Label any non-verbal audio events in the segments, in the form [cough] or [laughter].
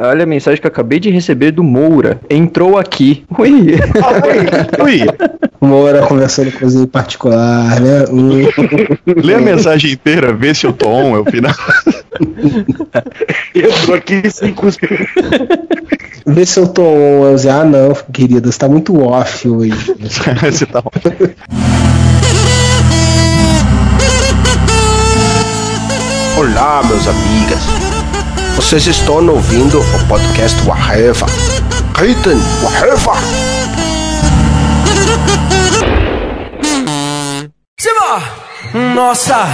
Olha a mensagem que eu acabei de receber do Moura. Entrou aqui. Ui. Ui. Moura conversando com você em particular, né? Hum. Lê a mensagem inteira, vê se eu tô on, é o final. Entrou aqui sem cuspir. Vê se eu tô on. Eu dizer, ah, não, querido, você tá muito off hoje. [laughs] Você tá on. Olá, meus amigas. Vocês estão ouvindo o podcast Waheva. Ritten Waheva. Nossa,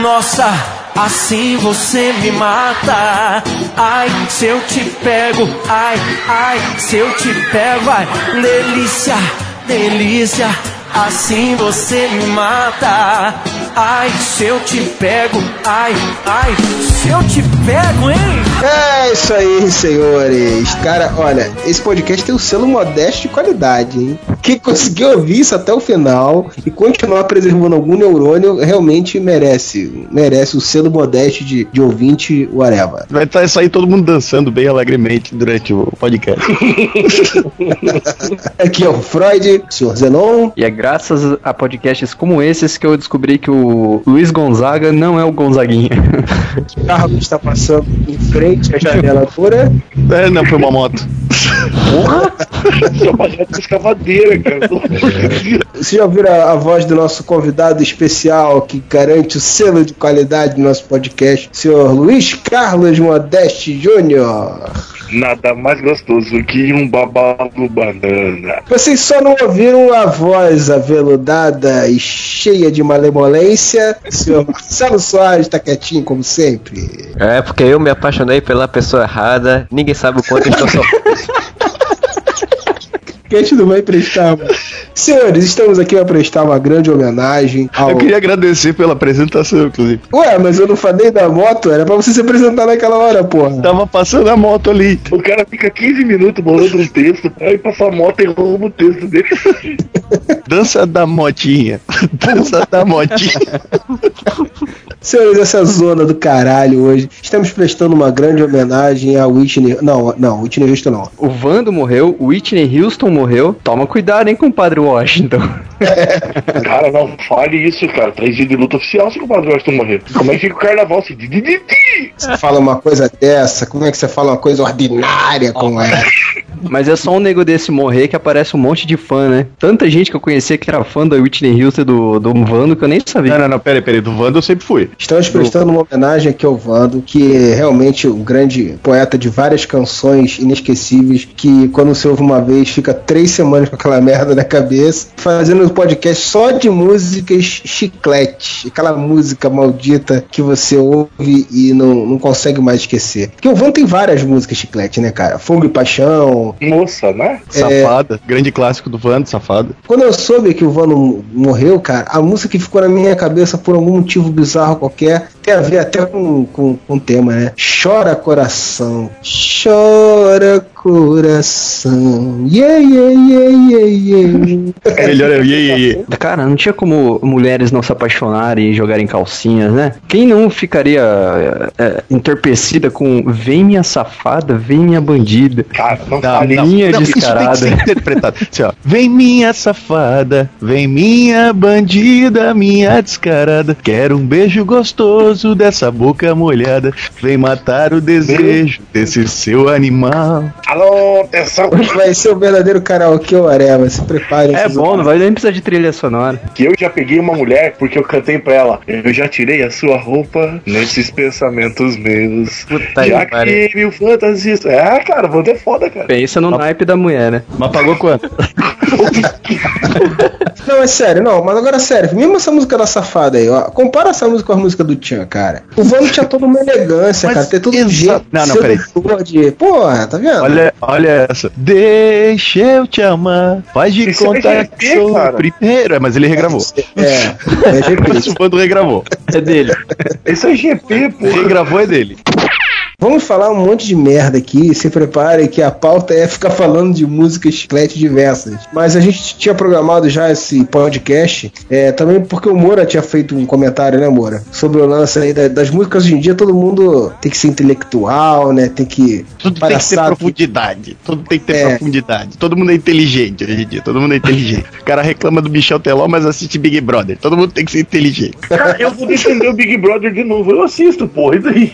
nossa, assim você me mata. Ai, se eu te pego, ai, ai, se eu te pego, ai, delícia, delícia, assim você me mata. Ai, se eu te pego, ai, ai, se eu te pego, hein? É isso aí, senhores. Cara, olha, esse podcast tem um selo modesto de qualidade, hein? Quem conseguiu ouvir isso até o final e continuar preservando algum neurônio realmente merece. Merece o selo modesto de, de ouvinte, whatever. Vai tá, sair todo mundo dançando bem alegremente durante o podcast. [laughs] Aqui é o Freud, senhor Zenon. E graças a podcasts como esses que eu descobri que o Luiz Gonzaga não é o Gonzaguinha. O carro que está passando em frente à janela pura. É, não, foi uma moto. Trabalhando com escavadeira, cara. pelo amor de Deus. Você já ouviram a, a voz do nosso convidado especial que garante o selo de qualidade do nosso podcast, senhor Luiz Carlos Modeste Júnior? Nada mais gostoso que um babado banana. Vocês só não ouviram a voz aveludada e cheia de malemolência. O senhor [laughs] Marcelo Soares tá quietinho, como sempre. É, porque eu me apaixonei pela pessoa errada. Ninguém sabe o quanto eu estou sofrendo. [laughs] Que a gente não vai prestar, mano. Senhores, estamos aqui para prestar uma grande homenagem ao. Eu queria agradecer pela apresentação, inclusive. Ué, mas eu não falei da moto, era pra você se apresentar naquela hora, porra. Tava passando a moto ali. O cara fica 15 minutos bolando um texto, aí passa a moto e rouba o texto dele. Dança da motinha. [laughs] Dança da motinha. [laughs] Senhores, essa zona do caralho hoje. Estamos prestando uma grande homenagem a Whitney. Não, não, Whitney Houston não. O Vando morreu, o Whitney Houston morreu. Toma cuidado, hein, compadre Washington. [laughs] [laughs] Cara, não fale isso, cara. Três dias de luta oficial se o Padre Washington morrer. Como é que fica o carnaval assim? Di, di, di, di? Você fala uma coisa dessa, como é que você fala uma coisa ordinária como essa? [laughs] Mas é só um nego desse morrer que aparece um monte de fã, né? Tanta gente que eu conhecia que era fã da Whitney Houston e do, do Vando que eu nem sabia. Não, não, não, peraí, peraí. Do Wanda eu sempre fui. Estamos prestando uma homenagem aqui ao Vando, que é realmente um grande poeta de várias canções inesquecíveis, que quando você ouve uma vez, fica três semanas com aquela [laughs] merda na cabeça, fazendo um podcast só de músicas chiclete, aquela música maldita que você ouve e não, não consegue mais esquecer. Porque o Vando tem várias músicas chiclete, né, cara? Fogo e Paixão. Moça, né? Safada. Grande clássico do Wanda, safada. Quando eu soube que o Vando morreu, cara, a música que ficou na minha cabeça por algum motivo bizarro qualquer, tem a ver até com, com, com o tema, né? Chora coração, chora coração, yeah, yeah, yeah, yeah, yeah. Melhor é o iê, iê, iê. Cara, não tinha como mulheres não se apaixonarem e jogarem calcinhas, né? Quem não ficaria é, entorpecida com vem minha safada, vem minha bandida, Cara, não, não, minha não, isso tem que descarada. ser interpretado. Assim, ó. Vem minha safada, vem minha bandida, minha descarada. Quero um beijo gostoso dessa boca molhada. Vem matar o desejo desse seu animal. Alô, atenção. Hoje vai ser o verdadeiro karaokê Areva, se preparem. É bom, não vai nem precisar de trilha sonora. Que eu já peguei uma mulher porque eu cantei pra ela. Eu já tirei a sua roupa nesses pensamentos meus. Puta já que mil fantasias. É, cara, vou ter foda, cara. Pensa no naipe da mulher, né? Mas pagou quanto? Não, é sério, não, mas agora é sério, mesmo essa música da safada aí, ó, compara essa música com a música do Tchan, cara. O Vano tinha toda uma elegância, Mas cara, tem todo um jeito Não, não, peraí. de... Porra, tá vendo? Olha, olha essa. Deixa eu te amar. Faz de Isso é conta GP, que sou cara. o primeiro. É, mas ele regravou. É, é GP. [laughs] Mas o bando regravou. É dele. [laughs] Esse é GP, pô. Regravou é dele. Vamos falar um monte de merda aqui. Se prepare que a pauta é ficar falando de músicas chiclete diversas. Mas a gente tinha programado já esse podcast, é, também porque o Moura tinha feito um comentário, né, Moura? Sobre o lance aí da- das músicas hoje em dia, todo mundo tem que ser intelectual, né? Tem que. Tudo tem que ter profundidade. Tudo tem que ter É. profundidade. Todo mundo é inteligente hoje em dia. Todo mundo é inteligente. O cara reclama do Michel Teló, mas assiste Big Brother. Todo mundo tem que ser inteligente. Cara, eu vou defender o Big Brother de novo. Eu assisto, porra, e daí?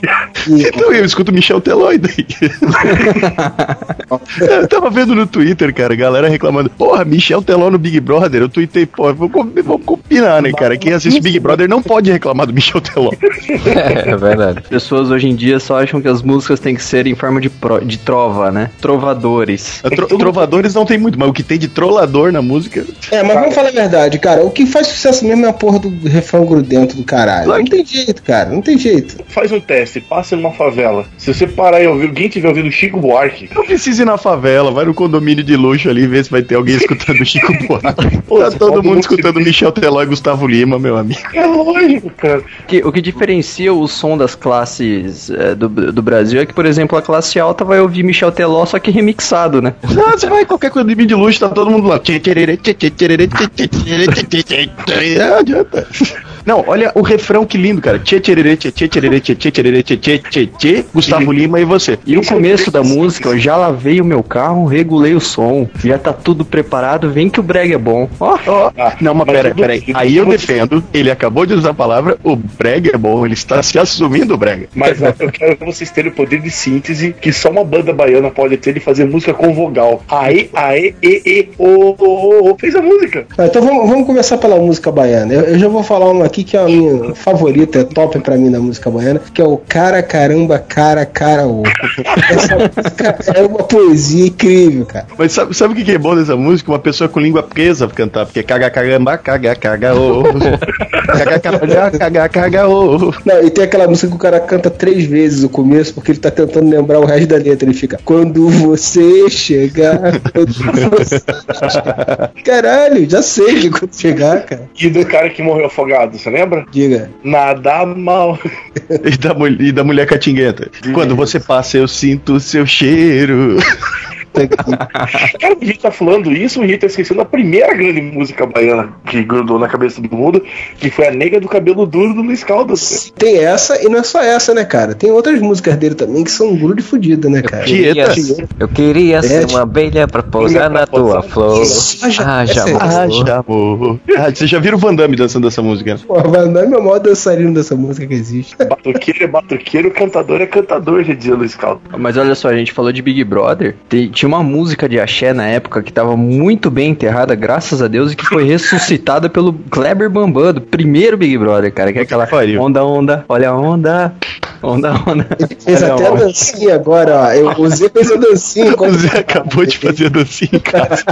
Então eu escuto Michel Teló e daí. [laughs] eu tava vendo no Twitter, cara, galera reclamando. Porra, Michel Teló no Big Brother. Eu tuitei, pô, vamos, com- vamos combinar, né, cara? Quem assiste Big Brother não pode reclamar do Michel Teló. [laughs] É verdade. As pessoas hoje em dia só acham que as músicas têm que ser em forma de, pro- de trova, né? Trovadores. Tro- trovadores não tem muito, mas o que tem de trollador na música. É, mas vamos falar a verdade, cara. O que faz sucesso mesmo é a porra do refrão grudento do caralho. Não tem jeito, cara. Não tem jeito. Faz um teste, passa numa favela. Se você parar e ouvir, alguém tiver ouvindo Chico Buarque, Não precisa ir na favela, vai no condomínio de luxo ali e vê se vai ter alguém escutando Chico Buarque. Pô, tá todo mundo escutando se- Michel Teló e Gustavo Lima, meu amigo. é lógico, cara. Que- o que diferencia o som das classes é, do, do Brasil é que, por exemplo, a classe alta vai ouvir Michel Teló, só que remixado, né? Não, você vai em qualquer condomínio de luxo, tá todo mundo lá. Tchê, tchê, tchê, tchê, tchê, tchê, tchê, tchê, tchê. Não adianta. Não, olha o refrão que lindo, cara. Tchê, tchê, tchê, tchererê, tchê, tchê, tchererê, tchê, tchê, tchê, tchê, Gustavo Lima e você. E o começo da música, eu já lavei o meu carro, regulei o som, já tá tudo preparado, vem que o brega é bom. Ó, Ó, Ah, não, mas mas pera, pera aí. Aí eu defendo, ele acabou de usar a palavra, o brega é bom, ele está se assumindo brega. Mas eu quero que vocês terem o poder de síntese que só uma banda baiana pode ter de fazer música com vogal. Aê, aê, e, e, o, o, o. Fez a música. Ah, Então vamos, vamos começar pela música baiana. Eu, eu já vou falar uma aqui que é a minha favorita, é top pra mim da música baiana, que é o Cara Caramba Cara Cara O. Essa música é uma poesia incrível, cara. Mas sabe, sabe o que que é bom dessa música? Uma pessoa com língua presa cantar, porque caga caramba, caga, caga, ô. Caga, caga, caga, caga, ô. Não, e tem aquela música que o cara canta três vezes o começo, porque ele tá tentando lembrar o resto da letra. Ele fica, quando você chegar. Quando [laughs] você... Caralho, já sei que quando chegar, cara. E do cara que morreu afogado, você lembra? Diga. Nada mal. E da, e da mulher catinguenta. Quando você passa, eu sinto o seu cheiro. [laughs] Cara, a gente tá falando isso, a gente tá esquecendo a primeira grande música baiana que grudou na cabeça do mundo, que foi a Nega do Cabelo Duro do Luiz Caldas. Tem essa, e não é só essa, né, cara? Tem outras músicas dele também que são um grude fudido, né, cara? Queria, Tieta. eu queria ser É, uma abelha pra pousar na tua flor. Essa é- amor. Ah, vocês já viram o Van Damme dançando essa música? né? Pô, Van Damme é o maior dançarino dessa música que existe. Batuqueiro é batuqueiro, cantador é cantador, já dizia Luiz Caldas. Mas olha só, a gente falou de Big Brother. Tem- tinha uma música de axé na época que tava muito bem enterrada, graças a Deus, e que foi ressuscitada pelo Kleber Bambam, do primeiro Big Brother, cara. Que é aquela onda, onda, olha a onda, onda, onda. Ele fez Olha até a onda. dancinha agora, ó. Eu, o Zé fez a dancinha. O Zé acabou de fazer a dancinha em casa.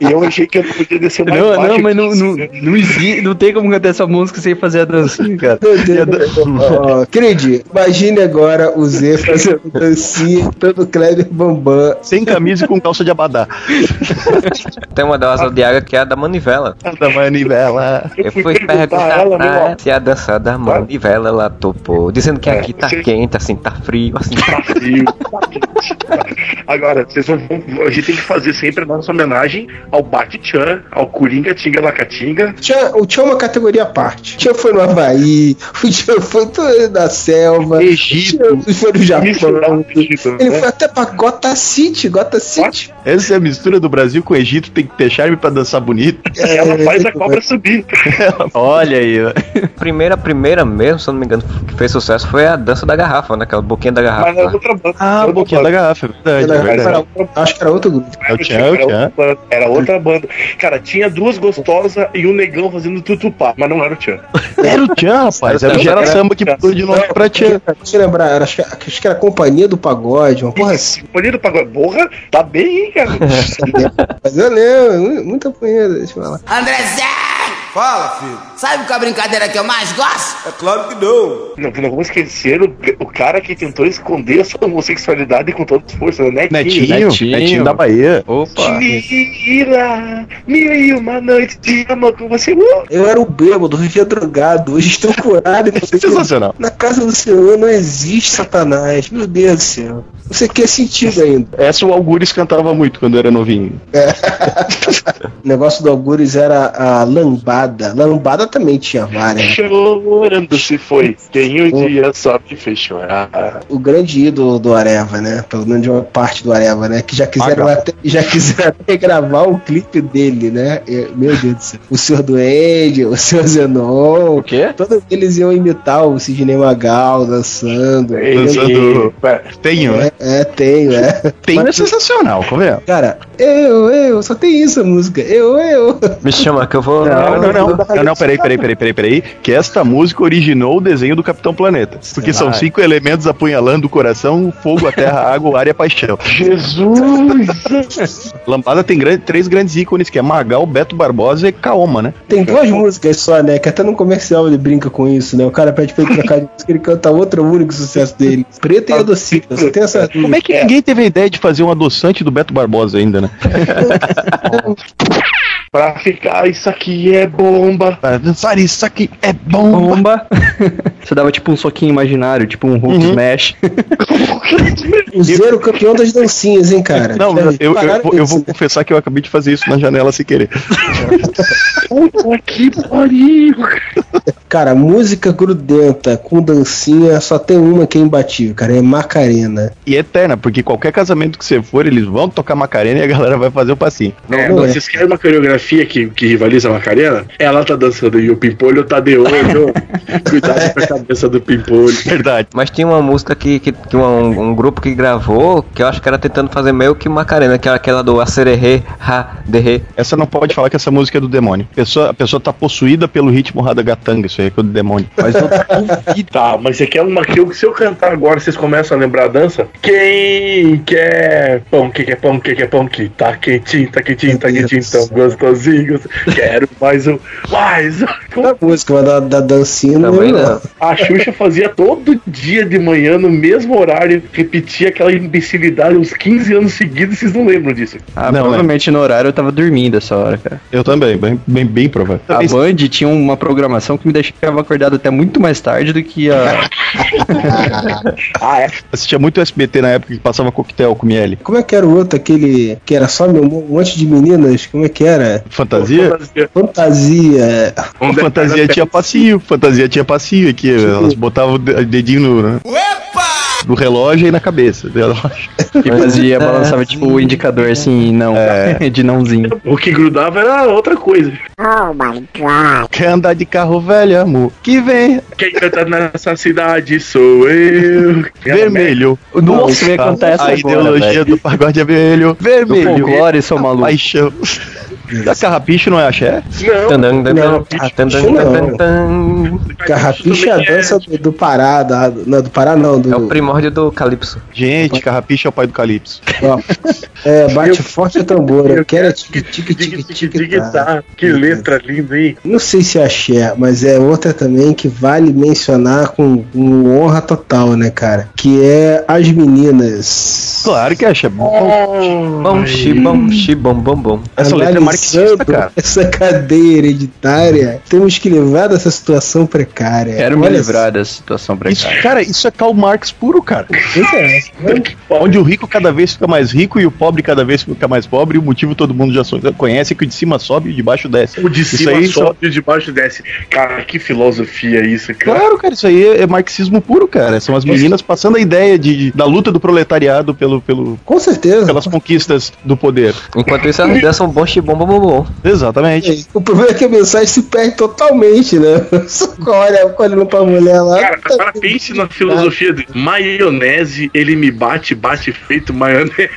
E eu achei que eu não podia descer mais Não, não, mas não, não, né? não, existe, não tem como cantar essa música sem fazer a dancinha, cara. Meu Deus, [laughs] ó, Cred, imagine agora o Zé fazendo dancinha pelo Kleber Bambam. Sem camisa e com calça de abadá. [laughs] Tem uma da Água que é a da manivela. Da manivela. Eu fui perguntar perguntar a ela, pra ela se a dança da manivela ela topou. Dizendo que É, aqui tá você- quente, assim, tá frio, assim. Tá frio, tá. Agora, vocês vão, a gente tem que fazer sempre a nossa homenagem ao Bate-Chan, ao Coringa Tinga Lacatinga. Tchan, o Tchan é uma categoria à parte. O Tchan foi no Havaí, [laughs] o Tchan foi na selva, Egito. o Tchan foi no Japão. Misturado, Egito, Ele né? foi até pra Gota City, Gota City. Essa é a mistura do Brasil com o Egito, tem que ter charme pra dançar bonito. Ela faz a cobra subir. [laughs] Olha aí, ó. Primeira, primeira mesmo, se eu não me engano, que fez sucesso foi a dança da garrafa, né? Aquela boquinha da garrafa. Mas era lá. outra banda. Ah, a boquinha da garrafa, é verdade, é Era, verdade. acho que era outro grupo. É o Tchan, é Era Tchan. outra banda, Era outra banda. Cara, tinha duas gostosas e um negão fazendo tutupá, mas não era o Tchan. Era o Tchan, rapaz. Era o Gera Samba que mudou de nome pra Tchan. Deixa eu lembrar, era- acho que, acho que era a Companhia do Pagode, uma porra assim. Companhia do Pagode. Porra, tá bem, hein, cara? [laughs] Mas eu lembro, muita punheta, deixa eu falar. André Zé! Fala, filho. Sabe qual a brincadeira que eu mais gosto? É claro que não. Não, não vamos esquecer o, o cara que tentou esconder a sua homossexualidade com toda força, né? Netinho, Netinho. netinho, da Bahia. Opa! Mentira! Mil e uma noite de amor com você. Uh! Eu era o bêbado, vivia drogado. Hoje estou curado. e Sensacional. Na casa do Senhor não existe Satanás. Meu Deus do céu. Você quer sentido ainda. Essa o Algures cantava muito quando era novinho. [laughs] O negócio do Algures era a lambada. Lambada também tinha várias. né? Chorando se foi. Tem um dia só me fez chorar. O grande ídolo do Areva, né? Pelo menos de uma parte do Areva, né? Que já quiseram Magal. até, já quiseram até gravar o clipe dele, né? Meu Deus do céu. O Senhor Duende, o Senhor Zenon. O quê? Todos eles iam imitar o Sidney Magal dançando. Dançando. Pera, Tenho, né? É, é, tenho, é. Tenho é Mas- sensacional, convenhamos. Cara, eu, eu, só tem isso a música. Eu, eu. Me chama que eu vou. Não, não, não. Não, não, peraí, peraí, peraí, peraí, peraí. Que esta música originou o desenho do Capitão Planeta. Porque são cinco elementos apunhalando o coração, o fogo, a terra, a água, o ar e a paixão. Jesus! [laughs] Lambada tem grande- três grandes ícones, que é Magal, Beto Barbosa e Kaoma, né? Tem duas músicas só, né? Que até no comercial ele brinca com isso, né? O cara pede pra ele trocar de [laughs] música, ele canta outro único sucesso dele. Preto e adocita, só tem essa Como é que ninguém teve a ideia de fazer um adoçante do Beto Barbosa ainda, né? [laughs] Pra ficar, isso aqui é bomba. Para dançar isso aqui é bom. Bomba! [laughs] Você dava tipo um soquinho imaginário, tipo um Hulk Uhum. Smash. [laughs] O Zero campeão das dancinhas, hein, cara? Não, eu, eu, eu isso, vou né? confessar que eu acabei de fazer isso na janela sem querer. [laughs] Puta que pariu! Cara, música grudenta com dancinha só tem uma que é imbatível, cara. É Macarena. E eterna, porque qualquer casamento que você for, eles vão tocar Macarena e a galera vai fazer o passinho. É, não é. vocês querem uma coreografia que, que rivaliza a Macarena? Ela tá dançando e o Pimpolho tá de olho. [laughs] Cuidado com a cabeça do Pimpolho. Verdade. Mas tinha uma música que, que, que um, um grupo que gravou, que eu acho que era tentando fazer meio que Macarena, que era aquela do Acererê, Ha, Derê. Essa não pode falar que essa música é do demônio. A pessoa, a pessoa tá possuída pelo ritmo Radagatanga, isso aí é do demônio. Mas eu duvido. Tá, mas você quer uma que eu, se eu cantar agora, vocês começam a lembrar a dança? Quem quer pão, quem quer pão, quem quer pão, que tá quentinho, tá quentinho, tá quentinho, tão gostosinho. Quero mais um, mais um. A música, da, da dancinha não Também não. A Xuxa fazia todo dia de manhã, no mesmo horário, repetia aquela imbecilidade uns 15 anos seguidos, vocês não lembram disso. Ah, Não, provavelmente no horário eu tava dormindo essa hora, cara. Eu também, bem, bem, bem provável. A Band tinha uma programação que me deixava acordado até muito mais tarde do que a. [laughs] Ah, é? Assistia muito SBT na época que passava coquetel com miele. Como é que era o outro, aquele que era só meu, um monte de meninas? Como é que era? Fantasia? Fantasia. A fantasia tinha passinho, fantasia tinha passinho aqui. Elas botavam o de- dedinho no, né? no relógio e na cabeça. do relógio. que fazia, balançava tipo o indicador assim, não. [laughs] De nãozinho. O que grudava era outra coisa. Quer andar de carro velho, amor? Que vem Quem canta nessa cidade sou eu. [laughs] vermelho. Nossa, cantar essa A agora, ideologia velho. do pagode é vermelho. Do Vermelho. folclore, seu maluco. Paixão. Da carrapicho não é axé? Não, Não, tan. Carrapicha é a dança do, do Pará, da, não, do Pará não, do. É o primórdio do Calypso. Gente, carrapicho é o pai do Calypso. ó, é, bate forte a tambora. Eu quero é tique tique Tique, tique tique, tá. tá. Que letra linda, hein? Não sei se é axé, mas é outra também que vale mencionar com, com honra total, né, cara? Que é As Meninas. Claro que é axé. Bom, xibom, xibom, bom, bom. Essa letra é marxista, cara. Essa cadeia hereditária, temos que livrar dessa situação precária. Quero me Olha livrar dessa situação Isso, precária. cara, isso é Karl Marx puro, cara. pois é. Onde o rico cada vez fica mais rico e o pobre cada vez fica mais pobre, e o motivo todo mundo já conhece é que o de cima sobe e o de baixo desce. O de Isso cima só- sobe e o de baixo desce. Cara, que filosofia isso, cara. Claro, cara, isso aí é, é marxismo puro, cara. São as meninas passando a ideia de, da luta do proletariado pelo, pelo, Com certeza. pelas conquistas do poder. Enquanto isso, elas dançam bom, xibom, bom, bom, bom. Exatamente. O problema é que a mensagem se perde totalmente, né? [laughs] Só olha, olhando pra mulher lá. Cara, tá agora pense na filosofia de maionese, ele me bate, bate feito maionese.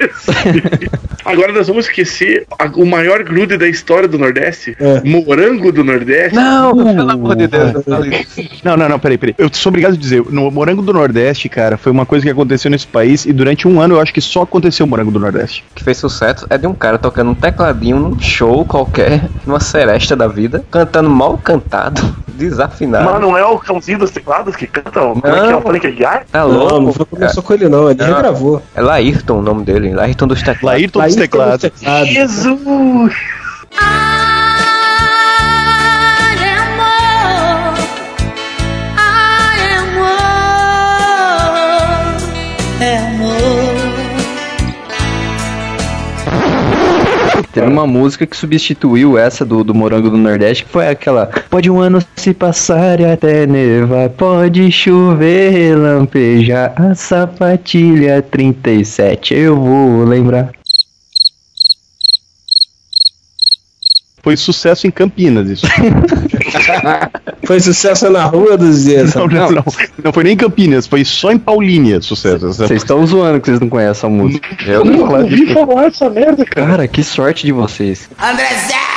[laughs] agora nós vamos esquecer a- o maior grude da história do Nordeste, É. morango do Nordeste. Não, pelo amor de Deus. não. [laughs] Não, não, não, peraí, peraí. Eu sou obrigado a dizer, no Morango do Nordeste, cara, foi uma coisa que aconteceu nesse país e durante um ano eu acho que só aconteceu o Morango do Nordeste. O que fez sucesso é de um cara tocando um tecladinho num show qualquer, numa seresta da vida, cantando mal cantado, [laughs] desafinado. Mas não é o cãozinho dos teclados que canta? Como é que é o Frank Aguiar? Tá Não, louco? não foi, começou com ele não, ele Não. regravou. É Laírton o nome dele, Laírton dos teclados. Laírton dos teclados. Jesus! Ai, Teve uma música que substituiu essa do, do Morango do Nordeste, que foi aquela Pode um ano se passar e até nevar, pode chover, relampejar, a sapatilha 37, eu vou lembrar. Foi sucesso em Campinas, isso. [laughs] [laughs] Foi sucesso na rua dos dias. Não, não, não. Não foi nem em Campinas, foi só em Paulínia sucesso. Vocês estão zoando que vocês não conhecem essa música. Eu Não, ouvi falar essa merda, cara. Cara, que sorte de vocês. Andrezé!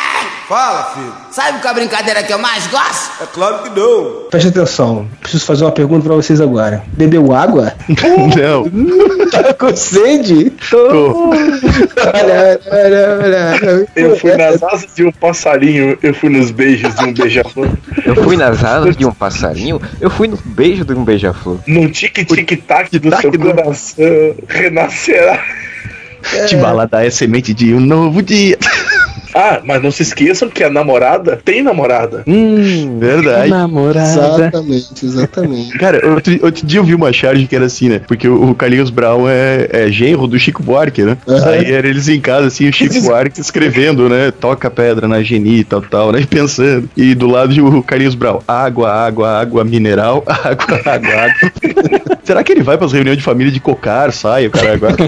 Fala, filho. Sabe qual é a brincadeira que eu mais gosto? É claro que não. Preste atenção, preciso fazer uma pergunta pra vocês agora. Bebeu água? [laughs] Não. [laughs] Tá com sede? Tô. Olha, olha, olha. Eu fui nas asas de um passarinho, eu fui nos beijos de um beija-flor. Eu fui nas asas de um passarinho, eu fui no beijo de um beija-flor. Num tic-tic-tac do seu coração renascerá. Te balada é semente de um novo dia. Ah, mas não se esqueçam que a namorada tem namorada. Hum, Verdade. namorada. Exatamente, exatamente. [laughs] Cara, outro, outro dia eu vi uma charge que era assim, né? Porque o, o Carlinhos Brown é, é genro do Chico Buarque, né? Aham. Aí era eles em casa, assim, o Chico Buarque escrevendo, né? Toca pedra na geni e tal, tal, né? E [laughs] pensando. E do lado de o Carlinhos Brown, água, água, água mineral, [laughs] água, água, água. Será que ele vai pras reuniões de família de cocar, sai, o cara agora? [laughs]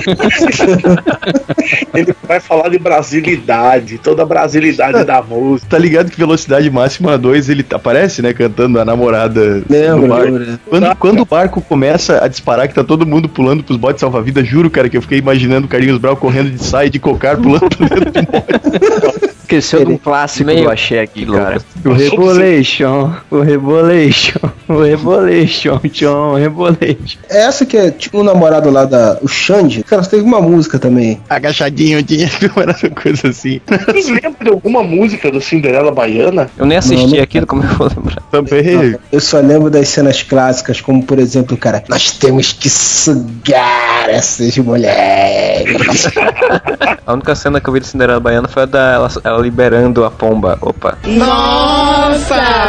Ele vai falar de brasilidade, toda a brasilidade da música. Tá ligado que velocidade máxima 2 ele aparece, né? Cantando a namorada. Lembra, no barco. lembra. Quando, quando o barco começa a disparar, que tá todo mundo pulando pros botes salva-vidas, juro, cara, que eu fiquei imaginando o Carlinhos Brau correndo de saia de cocar, pulando pra [laughs] dentro do bote. [laughs] Esqueceu de um clássico Meio- do axé aqui, cara. O Rebolation, o Rebolation, [laughs] o Rebolation, tchon, Rebolation. É essa que é tipo o namorado lá da. O Xande. Cara, teve uma música também. Agachadinho, tinha [laughs] uma coisa assim. Vocês lembram de alguma música do Cinderela Baiana? Eu nem assisti Não, não- aquilo, como eu vou lembrar? Também. Eu só lembro das cenas clássicas, como por exemplo, cara, nós temos que sugar essas mulheres. [laughs] A única cena que eu vi de Cinderela Baiana foi a da ela, ela liberando a pomba. Opa.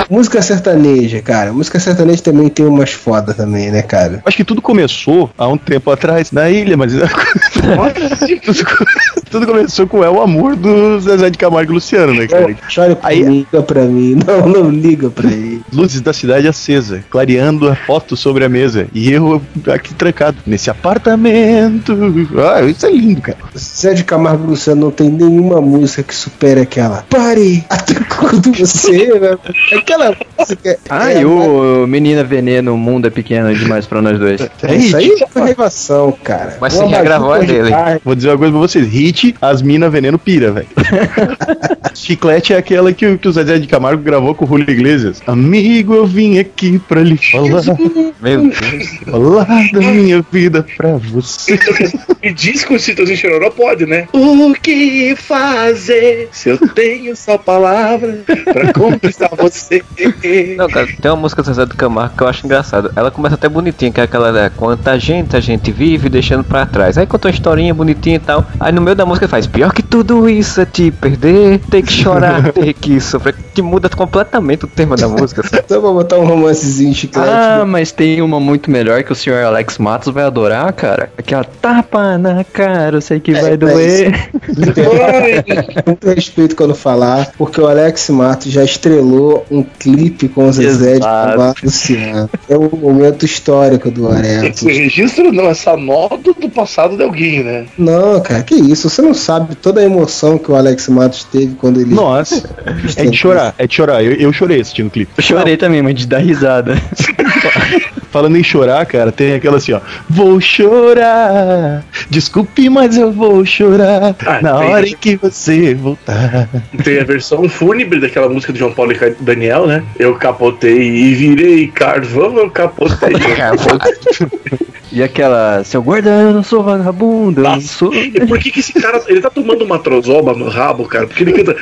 música sertaneja, cara. Música sertaneja também tem umas foda também, né, cara? Acho que tudo começou há um tempo atrás na ilha, mas. [laughs] tudo, tudo começou com é o amor do Zezé de Camargo e Luciano, né, cara? Chore por Aí- mim, liga pra mim. Não, não liga pra ele. Luzes da cidade acesa, clareando a foto sobre a mesa. E eu aqui trancado nesse apartamento. Ah, isso é lindo, cara. Zé de Camargo Luciano não tem nenhuma música que supere aquela. Pare! [laughs] Até quando você. né? Aquela música. Ah, é e o Menina Veneno, o mundo é pequeno demais pra nós dois. É isso aí é raivação, cara. Mas você regravou a dele. Vou dizer uma coisa pra vocês: hit, as mina veneno pira, velho. [laughs] Chiclete é aquela que, o- que o Zezé de Camargo gravou com o Julio Iglesias. Amigo, eu vim aqui pra lhe falar, Meu Deus. falar da minha vida pra você. E diz que o Citozinho Chororó pode, né? O que fazer se eu tenho só palavras pra conquistar você? Não, cara, tem uma música do Zezé do Camargo que eu acho engraçado. Ela começa até bonitinha, que é aquela né, quanta gente a gente vive deixando pra trás. Aí conta uma historinha bonitinha e tal. Aí no meio da música faz pior que tudo isso é te perder, ter que chorar, [laughs] ter que sofrer. Que muda completamente o tema da música. [laughs] Então vou botar um romancezinho chiclete. Ah, mas tem uma muito melhor que o senhor Alex Matos vai adorar, cara. Aquela tapa na cara, eu sei que É, vai mas- doer. [laughs] muito respeito quando falar, porque o Alex Matos já estrelou um clipe com o Zezé de Exato. Camargo e Luciano. É um momento histórico do Alex. Esse registro não, essa nota do passado de alguém, né? Não, cara, que isso? Você não sabe toda a emoção que o Alex Matos teve quando ele. Nossa, [laughs] é de chorar, é de chorar. Eu, eu chorei assistindo o clipe. Chorei também, mas de dar risada. [laughs] falando em chorar, cara, tem aquela assim, ó. Vou chorar. Desculpe, mas eu vou chorar. Ah, na hora em que você voltar. Tem a versão fúnebre daquela música do João Paulo e Daniel, né? Eu capotei e virei carvão, eu capotei. E aquela, seu guarda, eu não sou vagabundo, eu não sou. E por que, que esse cara, ele tá tomando uma trozoba no rabo, cara? Porque ele canta,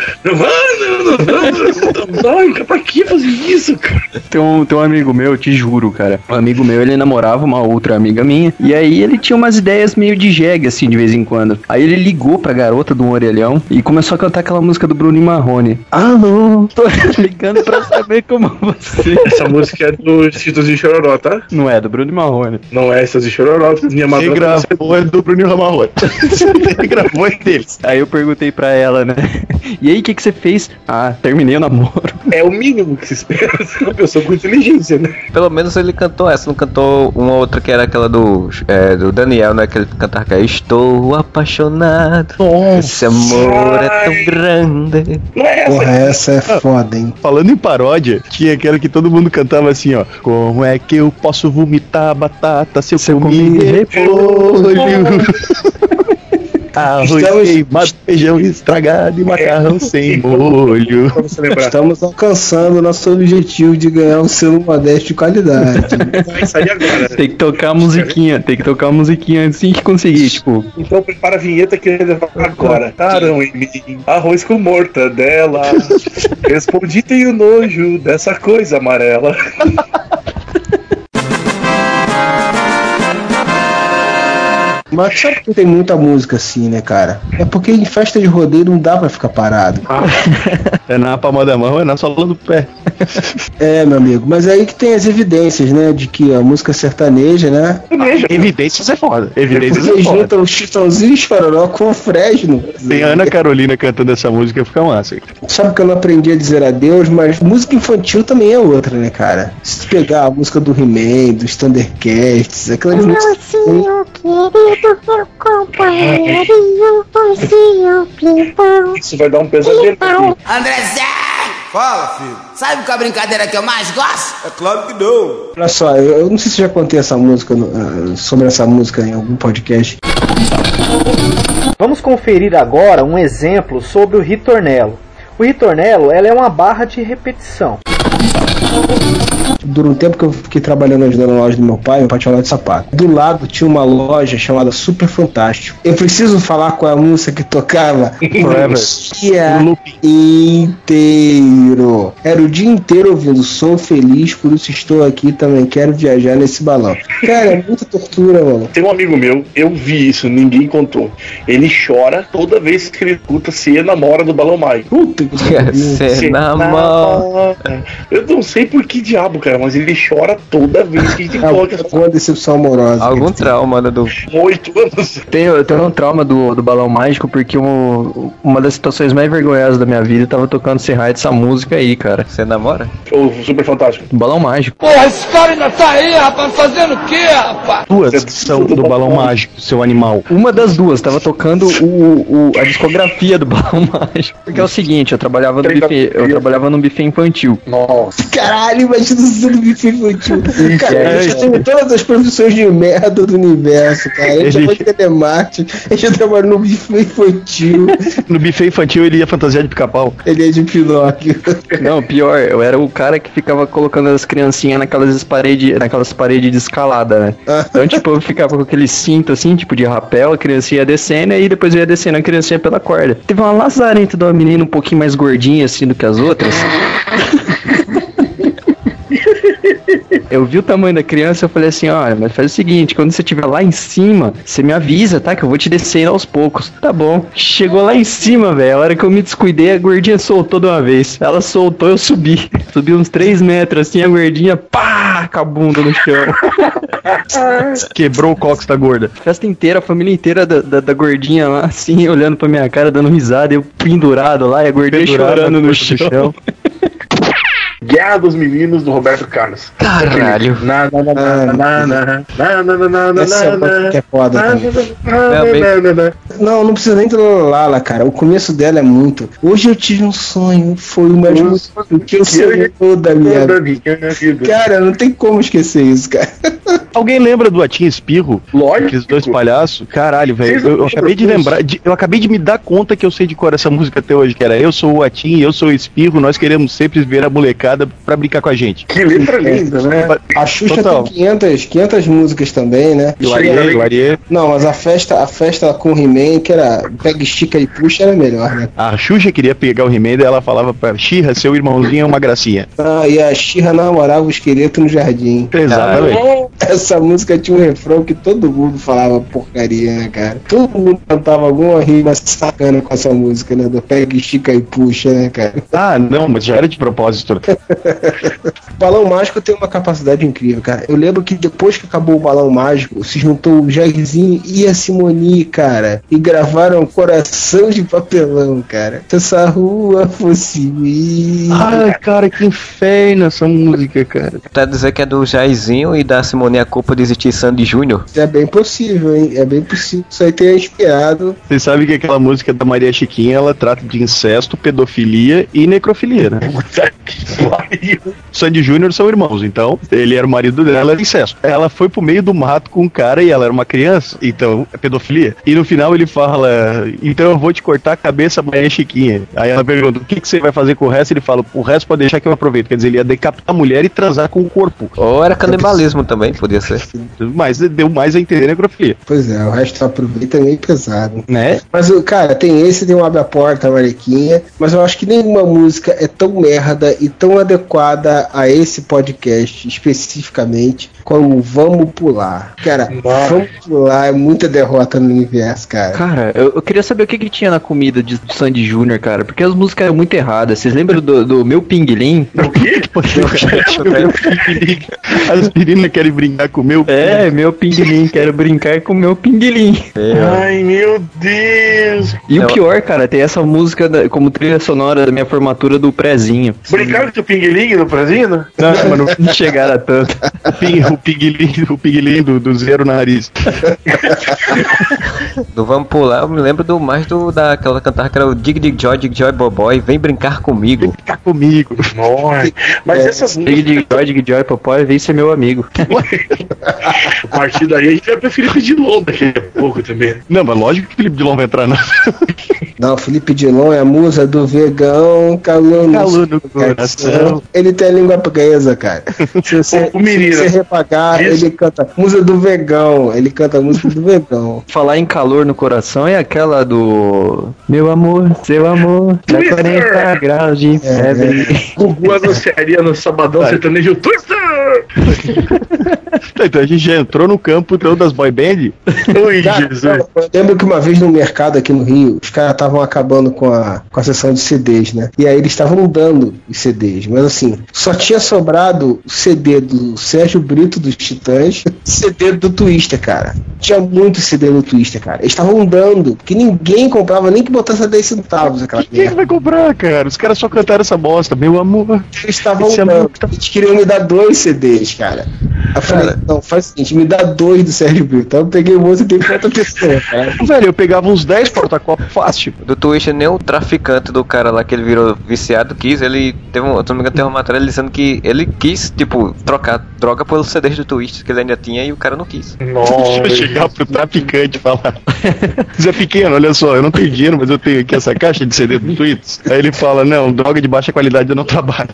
pra que fazer isso, cara? Tem um, tem um amigo meu, te juro, cara. Um amigo meu, ele namorava uma outra amiga minha. E aí ele tinha umas ideias meio de jegue, assim, de vez em quando. Aí ele ligou pra garota do orelhão e começou a cantar aquela música do Bruno e Marrone. Alô, tô [laughs] ligando pra saber como você. [laughs] Essa música é do Citos de Chororó, tá? Não é, do Bruno Marrone. Não é essas de Chororó, minha Quem madrugada. gravou é do Bruno Ramarrota. [laughs] Quem gravou é deles. Aí eu perguntei pra ela, né? E aí, o que, que você fez? Ah, terminei o namoro. É o mínimo que se espera uma pessoa com inteligência, né? Pelo menos ele cantou essa, não cantou uma outra que era aquela do, é, do Daniel, né? Que ele cantava que é Estou apaixonado. Esse amor é tão grande. Não é essa. Porra, essa é foda, hein? Falando em paródia, tinha aquela que todo mundo cantava assim, ó. Como é que eu posso vomitar batata se eu, Se eu comi comi repolho? [laughs] Arroz Estamos- queimado, [laughs] feijão estragado e macarrão sem molho. Estamos alcançando o nosso objetivo de ganhar um selo modesto de qualidade. [laughs] Vai sair agora. Tem que tocar a musiquinha, tem que tocar a musiquinha antes de conseguir, tipo. Então prepara a vinheta que ele vai agora. Carão em mim, arroz com mortadela. [laughs] Respondi tenho nojo dessa coisa amarela. Mas sabe que tem muita música assim, né, cara? É porque em festa de rodeio não dá pra ficar parado. [laughs] É na palma da mão, é na sola do pé. [laughs] É, meu amigo. Mas aí que tem as evidências, né? De que a música sertaneja, né? Evidências é foda. Evidências é foda. juntam o Chitãozinho e Chororó com o Fresno. Tem a Ana Carolina cantando essa música, fica massa. Sabe que eu não aprendi a dizer adeus, mas música infantil também é outra, né, cara? Se tu pegar a música do He-Man, dos Thundercats, aquelas músicas. Meu querido, meu companheirinho, pimpão, Isso vai dar um pesadelo. André Zé! Fala, filho. Sabe qual é a brincadeira que eu mais gosto? É claro que não. Olha só, eu, eu não sei se já contei essa música ah, sobre essa música em algum podcast. Vamos conferir agora um exemplo sobre o ritornelo. O ritornelo ela é uma barra de repetição. Durante um tempo que eu fiquei trabalhando ajudando na loja do meu pai, meu pai tinha uma loja de sapato. Do lado tinha uma loja chamada Super Fantástico. Eu preciso falar qual é a música que tocava [laughs] Forever. o dia inteiro. Era o dia inteiro ouvindo Sou Feliz, por isso estou aqui, também quero viajar nesse balão. Cara, é muita tortura, mano. Tem um amigo meu, eu vi isso, ninguém contou. Ele chora toda vez que ele escuta Se Namora do Balão Mágico. Puta que pariu. [laughs] Você namora. Eu não sei por que diabo, cara, mas ele chora toda vez que a gente coloca essa Alguma decepção amorosa. Algum trauma né, do. oito anos. Tem, eu tenho um trauma do, do balão mágico porque um- uma das situações mais vergonhosas da minha vida eu tava tocando esse raio dessa música aí, cara. Você namora? O Super Fantástico. Do balão mágico. Porra, esse cara ainda tá aí, rapaz, fazendo o quê, rapaz? Duas são do balão mágico, seu animal. Uma das duas, tava tocando o, o- a discografia do balão mágico. Porque é o seguinte, eu trabalhava no buffet, eu trabalhava num buffet infantil. Nossa. Caralho, imagina bife infantil. Cara, é, eu já tenho todas as profissões de merda do universo, cara. Ele Ele- trabalha em telemarketing, ele já trabalha no bife infantil, No buffet infantil ele ia fantasiar de pica-pau. ele é de Pinóquio. Não, pior, eu era o cara que ficava colocando as criancinhas naquelas paredes, naquelas paredes de escalada, né? Então, tipo, eu ficava com aquele cinto assim, tipo de rapel, a criancinha ia descendo e depois eu ia descendo a criancinha pela corda. Teve uma lazarenta de uma menina um pouquinho mais gordinha assim do que as outras. Eu vi o tamanho da criança, eu falei assim, olha, mas faz o seguinte, quando você estiver lá em cima, você me avisa, tá? Que eu vou te descer aos poucos. Tá bom. Chegou lá em cima, velho. A hora que eu me descuidei, a gordinha soltou de uma vez. Ela soltou, eu subi. [laughs] Subi uns 3 metros assim, a gordinha, pá, com a bunda no chão. [laughs] Quebrou o cox da gorda. Festa inteira, a família inteira da, da, da gordinha lá, assim, olhando pra minha cara, dando risada, eu pendurado lá e a gordinha Pendurado chorando no coxa do chão. [laughs] Guerra dos Meninos do Roberto Carlos. Caralho. Na na na na na na na na Esse é. Não, não precisa nem lá, cara. O começo dela é muito. Hoje eu tive um sonho, foi o mais bonito que eu sonhei toda a minha vida. Cara, não tem como esquecer isso, cara. Alguém lembra do Atim Espirro? Lógico. Aqueles dois palhaços? Caralho, velho. Eu, eu, acabei de lembrar, de, eu acabei de me dar conta que eu sei de cor essa música até hoje, que era Eu sou o Atim, eu sou o Espirro, nós queremos sempre ver a molecada pra brincar com a gente. Que letra linda, né? A Xuxa Total. tem 500, 500 músicas também, né? Larie, Larie. Não, mas a festa, a festa com o He-Man, que era pega, estica e puxa, era melhor, né? A Xuxa queria pegar o He-Man e ela falava pra Xirra, seu irmãozinho é uma gracinha. Ah, e a Xirra namorava o esqueleto no jardim. Exatamente. Essa música tinha um refrão que todo mundo falava porcaria, né, cara? Todo mundo cantava alguma rima sacana com essa música, né? Do pega, estica e puxa, né, cara? Ah, não, mas já era de propósito. O [laughs] Balão Mágico tem uma capacidade incrível, cara. Eu lembro que depois que acabou o Balão Mágico, se juntou o Jairzinho e a Simoni, cara, e gravaram Coração de Papelão, cara. Se essa rua fosse minha. Ai, cara, que inferno essa música, cara. Tá dizer que é do Jairzinho e da Simone a culpa de existir Sandy Júnior? É bem possível, hein? É bem possível. Isso aí tenha inspirado. Vocês sabem que aquela música da Maria Chiquinha, ela trata de incesto, pedofilia e necrofilia, né? [laughs] Pariu. Sandy Júnior são irmãos, então ele era o marido dela, era incesto. Ela foi pro meio do mato com um cara e ela era uma criança, então é pedofilia. E no final ele fala: Então eu vou te cortar a cabeça, Maria Chiquinha. Aí ela pergunta: O que, que você vai fazer com o resto? Ele fala: O resto pode deixar que eu aproveito. Quer dizer, ele ia decapitar a mulher e transar com o corpo. Ou era canibalismo também, podia ser. Mas deu mais a entender necrofilia, Pois é, o resto aproveita é meio pesado. né? Mas, o cara, tem esse, tem o Abre a Porta, Mariquinha, mas eu acho que nenhuma música é tão merda e tão adequada a esse podcast especificamente como Vamos Pular. Cara, Nossa. Vamos Pular é muita derrota no universo, cara. Cara, eu, eu queria saber o que, que tinha na comida de Sandy Júnior, cara, porque as músicas eram muito erradas. Vocês lembram do, do meu pinguilim? O quê? [laughs] As meninas querem brincar com o meu. É, meu pinguilim, quero brincar com meu pinguilim. Ai, meu Deus. E o Eu- pior, cara, tem essa música da- como trilha sonora da minha formatura do prezinho. Brincaram com teu pinguelinho no prazinho? Não, mas não, Não chegaram a tanto. o, o pinguilim, [laughs] o pinguilim do, do zero na nariz. Do Vamos Pular, eu me lembro do mais do daquela cantar que era o Dig Dig Joy, Dig Joy Boboy, vem brincar comigo. Fica comigo. Nossa. Mas É, essas Dig Dig Joy, Dig Joy, Popói, vem ser meu amigo. a partir daí a gente vai preferir pedir LOL daqui a pouco também. Não, mas lógico que o Felipe Dilon vai entrar na. Não, Felipe Dilon é a musa do vegão, calor no, no coração. Ele tem a língua presa, cara. Se você, O menino. se você repagar, Ele canta musa do vegão. Ele canta a música do vegão. [laughs] Falar em calor no coração é aquela do Meu amor, seu amor, tá Twister! 40 graus de febre. Gugu anunciaria no Sabadão Sertanejo Twister! [laughs] [laughs] Então a gente já entrou no campo então, das boy band. Oi, Cara, Jesus. eu lembro que uma vez no mercado aqui no Rio, os caras estavam acabando com a, com a sessão de CDs, né? E aí eles estavam dando os CDs, mas assim, só tinha sobrado o CD do Sérgio Brito dos Titãs, CD do Twister, cara. Tinha muito CD do Twister, cara. Eles estavam dando, porque ninguém comprava nem que botasse 10 centavos aquela Quem é que vai comprar, cara? Os caras só cantaram essa bosta, meu amor. Eles estavam dando. muito- Eles queriam me dar dois CDs, cara. Eu falei, não, faz o seguinte, me dá dois do Sérgio Brito. Então eu peguei o outro e pra outra pessoa, [laughs] cara. Velho, eu pegava uns 10 porta-copos fácil. Do Twister, nem o traficante do cara lá que ele virou viciado quis. Ele teve um, se não me engano, tem uma matéria dizendo que ele quis, tipo, trocar droga pelos CDs do Twister que ele ainda tinha e o cara não quis. [laughs] Deixa eu Nossa. chegar pro traficante e falar. [laughs] Zé Pequeno, olha só, eu não tenho dinheiro, mas eu tenho aqui essa caixa de CD do Tweets. Aí ele fala, não, droga de baixa qualidade eu não trabalho.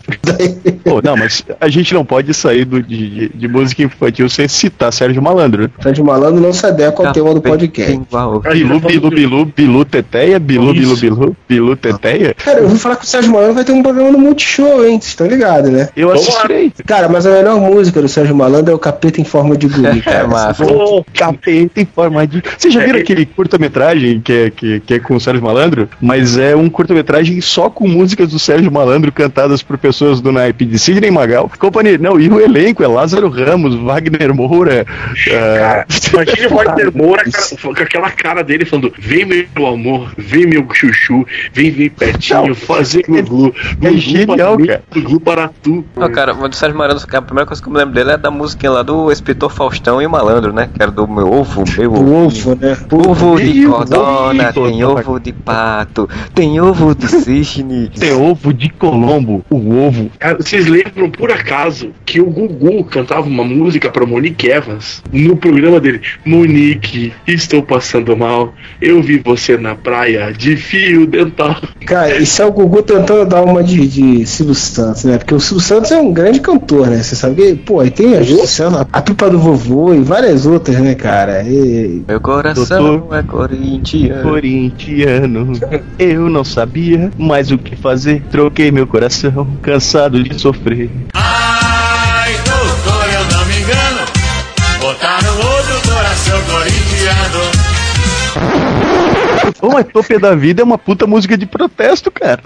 Pô, não, mas a gente não pode sair do, de, de- de música infantil sem citar Sérgio Malandro. né? Sérgio Malandro não se adequa ao tema do podcast. Bilu, tá bilu, bilu, bilu, teteia, bilu, bilu, bilu, bilu, teteia. Cara, eu ouvi falar que o Sérgio Malandro vai ter um programa no Multishow, hein? Vocês estão ligados, né? Eu assistirei. Cara, mas a melhor música do Sérgio Malandro é o Capeta em Forma de Guri, [laughs] É cara. massa. Ô, Capeta em forma de. Vocês já viram aquele curta-metragem que é, que, que é com o Sérgio Malandro? Mas é um curta-metragem só com músicas do Sérgio Malandro cantadas por pessoas do naipe de Sidney Magal. Companhia, não, e o elenco é Lázaro Ramos, Wagner Moura. Cara, imagina o Wagner [laughs] Moura cara, com aquela cara dele falando: Vem meu amor, vem meu chuchu, vem, vem pertinho, fazer Gugu. É Gugu genial, para cara. Gugu para tu. Não, cara, o Sérgio cara, a primeira coisa que eu me lembro dele é da musiquinha lá do Espetor Faustão e o Malandro, né? Que era do meu ovo, meu O ovo, né? Ovo de ovo de tem ovo de pato, tem ovo de cisne. Tem ovo de Colombo, o ovo. Cara, vocês lembram por acaso que o Gugu cantava uma música pra Monique Evans no programa dele? Monique, estou passando mal. Eu vi você na praia de fio dental. Cara, isso é o Gugu tentando dar uma de, de Silvio Santos, né? Porque o Silvio Santos é um grande cantor, né? Você sabe que, pô, aí tem a, Luciana, a Pipa do Vovô e várias outras, né, cara? E, Meu coração é corintiano. Corintiano, eu não sabia mais o que fazer. Troquei meu coração, cansado de sofrer. Corintiano. Ô, mas Topia da Vida é uma puta música de protesto, cara.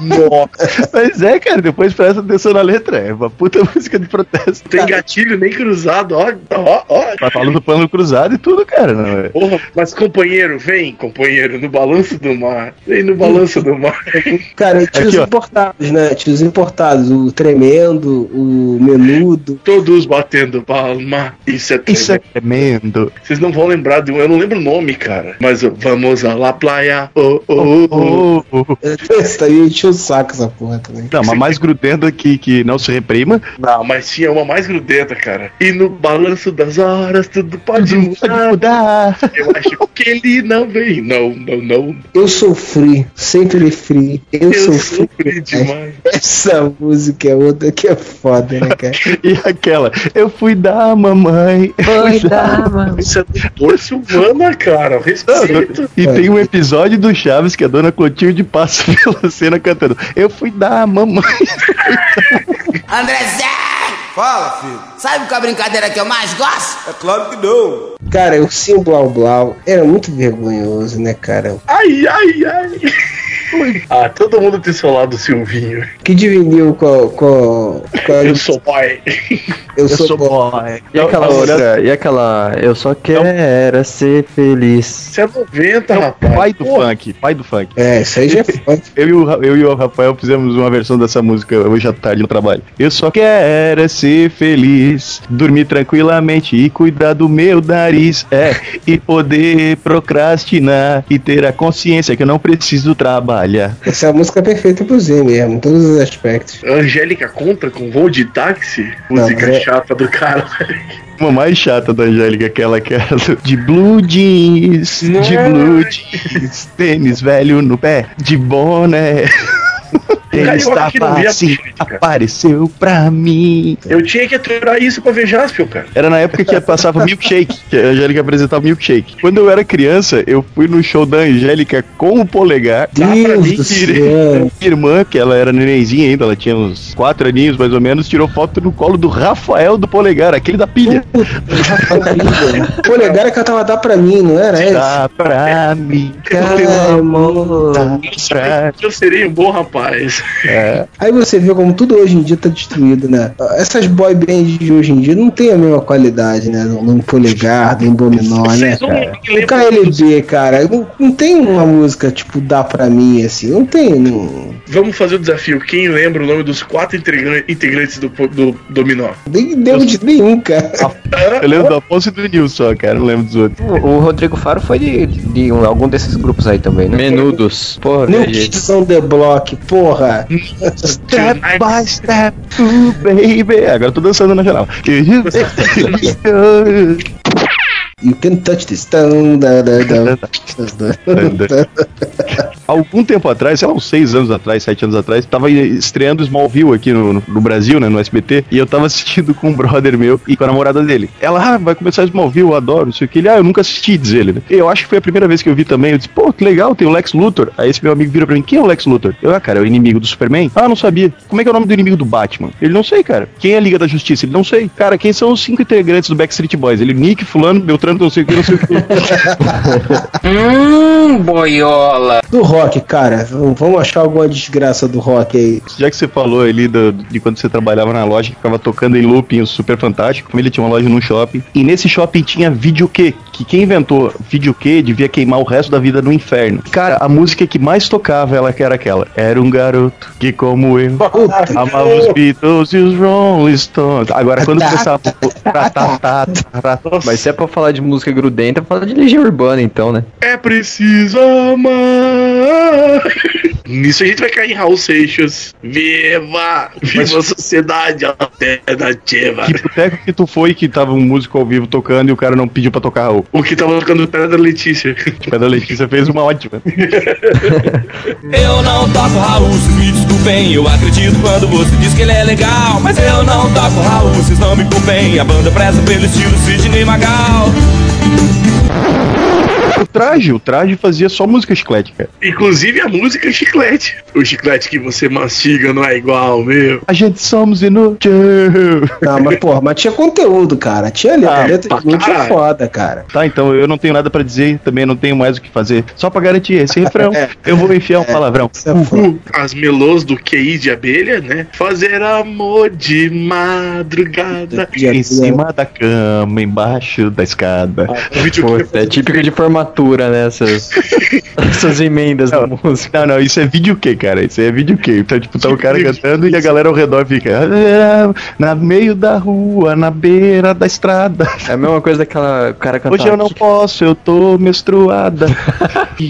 Nossa, [laughs] Mas é, cara, depois presta atenção na letra. É uma puta música de protesto. não tem gatilho nem cruzado, ó, ó, ó. Tá falando do pano cruzado e tudo, cara. Não é? Porra, mas companheiro, vem, companheiro, no balanço do mar. Vem no balanço do mar. [laughs] cara, e tinha Aqui, ó. importados, né? Tinha os importados, o Tremendo, o Menudo. Todos batendo palma. Isso é Isso é tremendo. tremendo. Vocês não vão lembrar de um, eu não lembro o nome, cara. Mas o vamos a la playa. Oh, oh, oh, oh. Oh, oh. Esse daí encheu o saco essa porra também. Não, mas mais grudenta que, que não se reprima. Não, mas tinha uma mais grudenta, cara. E no balanço das horas tudo pode mudar. mudar. Eu acho que ele não vem. Não, não, não. Eu sofri, sempre free. Eu, Eu sofri. sofri demais. [laughs] Essa música é outra que é foda, né, cara? [laughs] E aquela, eu fui dar mamãe. Foi [laughs] dar, mano. Isso é Silvana, cara. Respeito. E tem um episódio do Chaves que a dona Clotilde de passa [laughs] pela cena cantando. Eu fui dar a mamãe. André Zé! Fala, filho. Sabe qual a brincadeira que eu mais gosto? É claro que não. Cara, o Sim Blau Blau era muito vergonhoso, né, cara? Ai, ai, ai. Ah, todo mundo tem seu lado Silvinho. Que dividiu com, com, com a- Eu sou pai. Eu sou boy. E aquela outra, e aquela, eu só quero ser feliz. Você é 90, É rapaz. pai do Pô, funk, pai do funk. É, isso aí já é foda. Eu e, o, eu e o Rafael fizemos uma versão dessa música hoje à tarde no trabalho. Eu só quero é ser feliz, dormir tranquilamente e cuidar do meu nariz. É, e poder procrastinar e ter a consciência que eu não preciso trabalhar. Essa é a música perfeita pro Z mesmo, em todos os aspectos. Angélica contra com voo de táxi? Música Não, é- chata do cara. Uma mais chata da Angélica, aquela que era de blue jeans, de blue jeans, tênis velho no pé, de boné. [laughs] Ele que estava via assim, apareceu pra mim. Eu tinha que aturar isso pra ver Jaspion, cara. Era na época que passava Milkshake, que a Angélica apresentava Milkshake. Quando eu era criança, eu fui no show da Angélica com o polegar. pra Deus mim, do tirei- céu. Minha irmã, que ela era nenenzinha ainda, ela tinha uns 4 aninhos mais ou menos, tirou foto no colo do Rafael do polegar, aquele da pilha. [laughs] Polegar cantava Dá Pra Mim, não era? É Dá pra mim, Calma. dá pra Eu serei um bom rapaz. É. Aí você vê como tudo hoje em dia tá destruído, né? Essas boy bands de hoje em dia não tem a mesma qualidade, né? Do polegar, do dominó, né, não cara? O KLB, cara, não, não tem uma música tipo Dá Pra Mim, assim, não tem, não, Vamos fazer o desafio. Quem lembra o nome dos quatro integra- integrantes do, do Dominó? nem lembro de nenhum, cara. Eu lembro do Afonso e do Nilson, só, cara, não lembro dos outros. O, o Rodrigo Faro foi de, de um- algum desses grupos aí também, né? Menudos. Porra, New. Kids on the Block, porra. Step by step, ooh, baby. Agora eu tô dançando na geral. [laughs] You can touch da. [laughs] Algum tempo atrás, sei lá, uns seis anos atrás, sete anos atrás, tava estreando Smallville aqui no- no Brasil, né, no SBT, e eu tava [laughs] assistindo com um brother meu e com a namorada dele. Ela, ah, vai começar Smallville, eu adoro, não sei o que. Ele, ah, eu nunca assisti, diz ele, né. Eu acho que foi a primeira vez que eu vi também, eu disse, pô, que legal, tem o Lex Luthor. Aí esse meu amigo vira pra mim, quem é o Lex Luthor? Eu, ah, cara, é o inimigo do Superman? Ah, não sabia. Como é que é o nome do inimigo do Batman? Ele, não sei, cara. Quem é a Liga da Justiça? Ele, não sei. Cara, quem são os cinco integrantes do Backstreet Boys? Ele, Nick, fulano, Beltrano, não sei o que, não sei o que. Hum, boiola. Do rock, cara. Vamos achar alguma desgraça do rock aí. Já que você falou ali do- de quando você trabalhava na loja que ficava tocando em looping o Super Fantástico, como ele tinha uma loja num shopping, e nesse shopping tinha videokê, que quem inventou videokê devia queimar o resto da vida no inferno. Cara, a música que mais tocava ela que era aquela. Era um garoto que como eu amava os Beatles e os Rolling Stones. Agora quando começava tá, tá, tá, tá, tá, Mas se é pra falar de música grudenta, fala de Legião Urbana então, né? É preciso amar. [laughs] Nisso a gente vai cair em Raul Seixas. Viva! Viva a sociedade alternativa! Que boteco que tu foi que tava um músico ao vivo tocando e o cara não pediu pra tocar o O que tava tocando Pedra da Letícia. [laughs] a da Letícia fez uma ótima. [laughs] Eu não toco Raul, vocês me desculpem. Eu acredito quando você diz que ele é legal. Mas eu não toco Raul, vocês não me culpem. A banda preza pelo estilo Sidney Magal. O traje, o traje fazia só música chiclete, cara. Inclusive a música chiclete. O chiclete que você mastiga não é igual, meu. A gente somos inútil. Não, mas porra, mas tinha conteúdo, cara. Tinha letra. Ah, letra é caralho. foda, cara. Tá, então eu não tenho nada pra dizer, também não tenho mais o que fazer. Só pra garantir esse refrão, [laughs] eu vou enfiar um palavrão. Uhul. As melôs do QI de abelha, né? Fazer amor de madrugada. Em cima da cama, embaixo da escada. Pô, é típico de formatura, né? Essas, [laughs] essas emendas da música. Não, não, isso é vídeo que, cara? Isso aí é vídeo que? Então, tipo, tá o cara cantando e a galera ao redor fica. "Ah, Na meio da rua, na beira da estrada. É a mesma coisa daquela o cara cantar. Hoje eu não posso, eu tô menstruada. [laughs]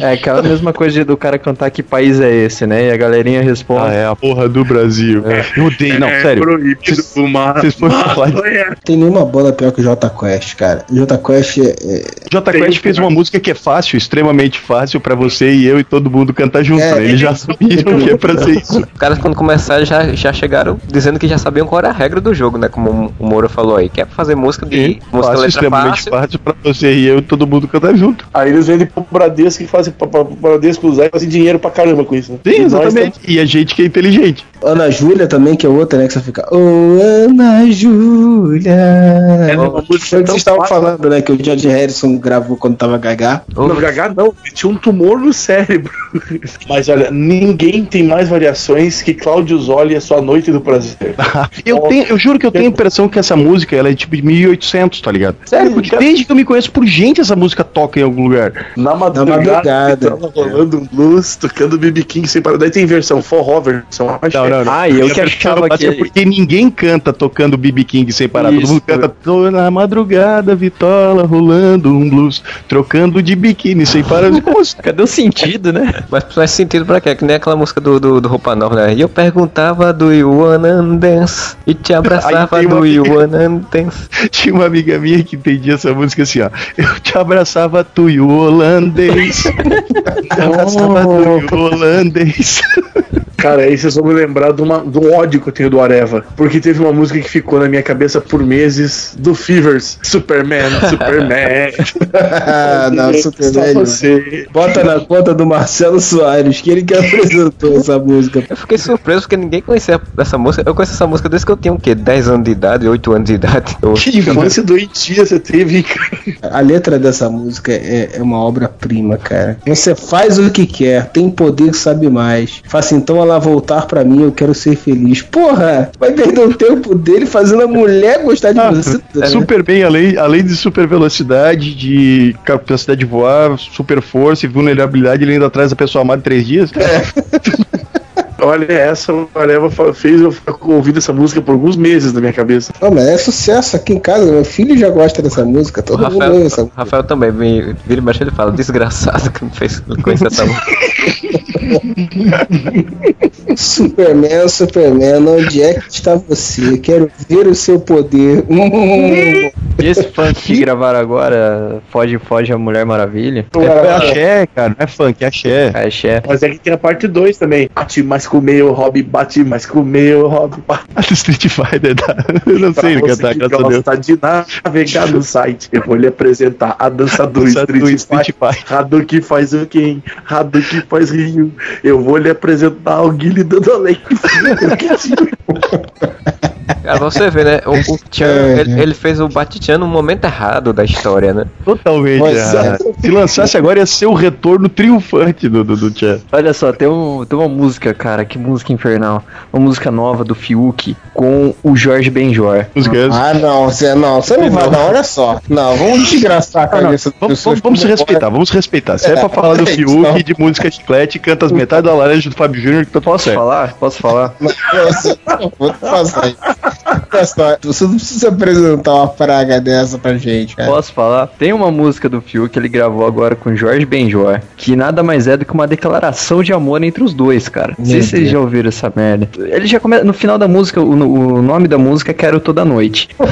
É aquela mesma coisa do cara cantar que país é esse, né? E a galerinha responde. Ah, é a porra do Brasil. Eu odeio, não, é sério. proibido fumar. Vocês foram falar. Não tem nenhuma banda pior que o Jota Quest, cara. Jota Quest é. é- J Quest fez uma música que é fácil, extremamente fácil pra você e eu e todo mundo cantar junto. É, né? Eles já sabiam que é pra ser isso. Os caras, quando começaram, já, já chegaram dizendo que já sabiam qual era a regra do jogo, né? Como o Moro falou aí. Que é fazer música de música Fácil, letra extremamente fácil. fácil pra você e eu e todo mundo cantar junto. Aí eles vendem pro Bradesco e fazem pro Bradesco usar e fazem dinheiro pra caramba com isso. né? Sim, E nós exatamente. E a gente que é inteligente. Ana Júlia também, que é outra, né? Que você fica. Ô, Ana Júlia. É, uma música que vocês estavam falando, né? Que o George Harrison gravou quando tava gagá. Não, não, ele tinha um tumor no cérebro. [laughs] Mas olha, ninguém tem mais variações que Cláudio Zoli e a sua noite do prazer. [laughs] Eu, tenho, eu juro que eu tenho a impressão que essa música ela é tipo de 1800, tá ligado? Sério, porque desde que eu me conheço por gente, essa música toca em algum lugar. Na madrugada, madrugada. tava rolando um blues, tocando BB King sem parar. Daí tem versão forró, versão axé. Não, não, não. Ah, e eu E a que achava que. é porque ninguém canta tocando BB King sem parar. Todo Isso. mundo canta na madrugada, vitola, rolando um blues, trocando de biquíni sem parar. Assim? Cadê o sentido, né? Mas faz sentido pra quê? Que nem aquela música do, do, do Roupa Nova, né? E eu perguntava do You Wanna Dance e te abraçava do You amiga- Wanna Dance. [laughs] Tinha uma amiga minha que entendia essa música assim, ó. Eu te abraçava tu e o holandês. te abraçava tu e o holandês. Cara, aí vocês vão me lembrar de, uma, de um ódio que eu tenho do Areva. Porque teve uma música que ficou na minha cabeça por meses do Fevers. Superman, Superman. Ah, [laughs] [laughs] não, super Só velho. você. Bota na conta do Marcelo Soares, que ele que [laughs] apresentou essa música. Eu fiquei surpreso porque ninguém conhecia essa música. Eu conheço essa música desde que eu tinha o quê? 10 anos de idade, 8 anos de idade. Eu- [laughs] Que infância doentia você teve, cara. A letra dessa música é, é uma obra-prima, cara. Você faz o que quer, tem poder, sabe mais. Faça então ela voltar pra mim, eu quero ser feliz. Porra, vai perder o tempo dele fazendo a mulher gostar de Ah, você. né? super bem, além, além de super velocidade, de capacidade de voar, super força e vulnerabilidade, ele ainda traz a pessoa amada em três dias. [laughs] Olha, essa Areva fez eu ficar ouvindo essa música por alguns meses na minha cabeça. Não, mas é sucesso aqui em casa. Meu filho já gosta dessa música. Todo mundo ouve Rafael, essa o Rafael também, me, vira e mexe ele fala, desgraçado que me fez conhecer essa música. [laughs] Superman, Superman, onde é que está você? Quero ver o seu poder. [laughs] Hum. E esse funk que gravaram agora, Foge, Foge a Mulher Maravilha? É, é axé, cara, não é funk, é axé. É, axé. Mas é que tem a parte 2 também. Bate mais com o meu hobby, bate mais com o meu hobby. Bate A [laughs] do Street Fighter, tá? Eu não sei pra você cantar, que graças a Deus. gosta de navegar no site. Eu vou lhe apresentar a dança do Dança do Street Street Fighter. Hadouken faz o quem? Hadouken faz Rio. Eu vou lhe apresentar o Guilherme dando além. [laughs] Cara, você vê, né? O, o Tchan, É, ele, é. ele fez o Bate-Tchan no momento errado da história, né? Totalmente errado. Se lançasse agora ia ser o retorno triunfante do, do, do Tchan. Olha só, tem, um, tem uma música, cara, que música infernal. Uma música nova do Fiuk com o Jorge Benjor. Música Ah, não, você não, você não vai, não, olha só. Não, vamos desgraçar a cabeça das Vamos, vamos, vamos se respeitar, vamos se respeitar. Se é, É, pra falar do é Fiuk, não. de música chiclete, canta as metades da laranja do Fábio Júnior, que tá tudo Posso certo. falar? Posso falar? Não, não, vou te passar isso. Olha só, Você não precisa apresentar uma praga dessa pra gente, cara. Posso falar? Tem uma música do Fiuk que ele gravou agora com Jorge Benjor, que nada mais é do que uma declaração de amor entre os dois, cara. Não sei se vocês já ouviram essa merda. Ele já começa. No final da música, o, o nome da música é Quero Toda Noite. [laughs]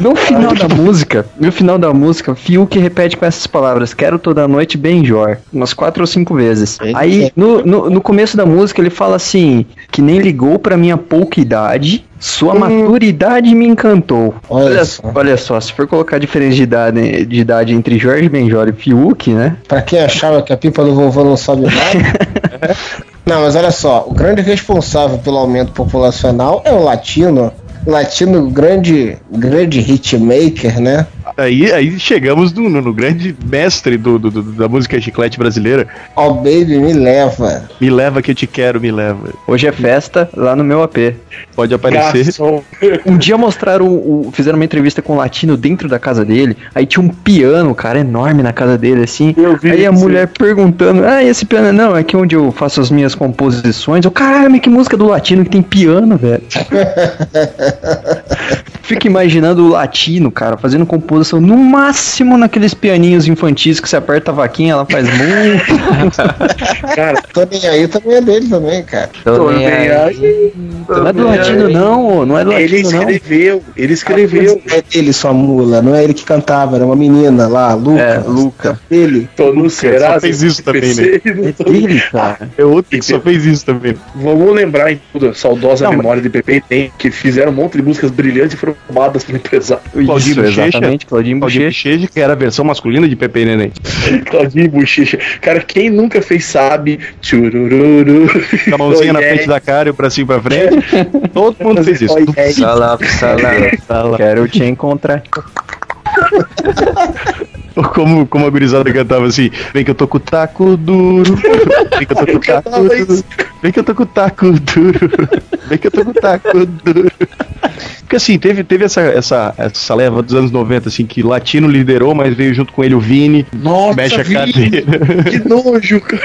No final da música, no final da música, Fiuk repete com essas palavras, quero toda noite Benjor, umas quatro ou cinco vezes. Aí, no, no, no começo da música, ele fala assim, que nem ligou pra minha pouca idade, sua maturidade me encantou. Olha Olha, só. olha só, se for colocar a diferença de idade, de idade entre Jorge Benjor e Fiuk, né? Pra quem achava que a pipa do vovô não sobe nada. [laughs] não, mas olha só, o grande responsável pelo aumento populacional é o latino. Latino, grande, grande hitmaker, né? Aí, aí chegamos no, no- no grande mestre do, do- do- da música chiclete brasileira. Ó, baby, me leva. Me leva que eu te quero, me leva. Hoje é festa lá no meu AP. Pode aparecer. Garçom. [laughs] Um dia mostraram, o, o- fizeram uma entrevista com o latino dentro da casa dele, aí tinha um piano, cara, enorme na casa dele, assim. Eu vi Aí a isso. mulher perguntando, ah, esse piano, não, é aqui onde eu faço as minhas composições. Eu, caralho, mas que música do latino que tem piano, velho. [laughs] Fico imaginando o latino, cara, fazendo composição no máximo naqueles pianinhos infantis que você aperta a vaquinha, ela faz muito. [laughs] Cara, Tô nem aí também é dele também, cara. tô nem aí. Não é do latino, não, não é do Ele latino, não. escreveu, ele escreveu. É dele, sua mula, não é ele que cantava, era uma menina lá, Luca. É, Luca. Ele. Tô no Serasa. só fez isso também, não tô- Dele, cara. É outro que só fez isso também. Vamos lembrar em tudo, a saudosa Não, mas- memória de Pepe tem, que fizeram um monte de músicas brilhantes e foram roubadas pelo empresário. Claudinho Isso, Bochecha. exatamente, Claudinho Claudinho que era a versão masculina de Pepe e Neném. [laughs] Claudinho Bochecha. Cara, quem nunca fez sabe. Churururu. Com a mãozinha na yeah. frente da cara e o bracinho pra frente. [laughs] Todo mundo fez isso. Oh, yeah. Salá, salá. Fala. Quero te encontrar. [laughs] Como, como a gurizada cantava assim, vem que eu tô com o taco duro, vem que eu tô com o taco duro, vem que eu tô com o taco duro, vem que eu tô com o taco duro. Porque assim, teve, teve essa, essa, essa leva dos anos 90, assim, que Latino liderou, mas veio junto com ele o Vini, Nossa, mexe a Vini, cadeira. Que nojo, cara.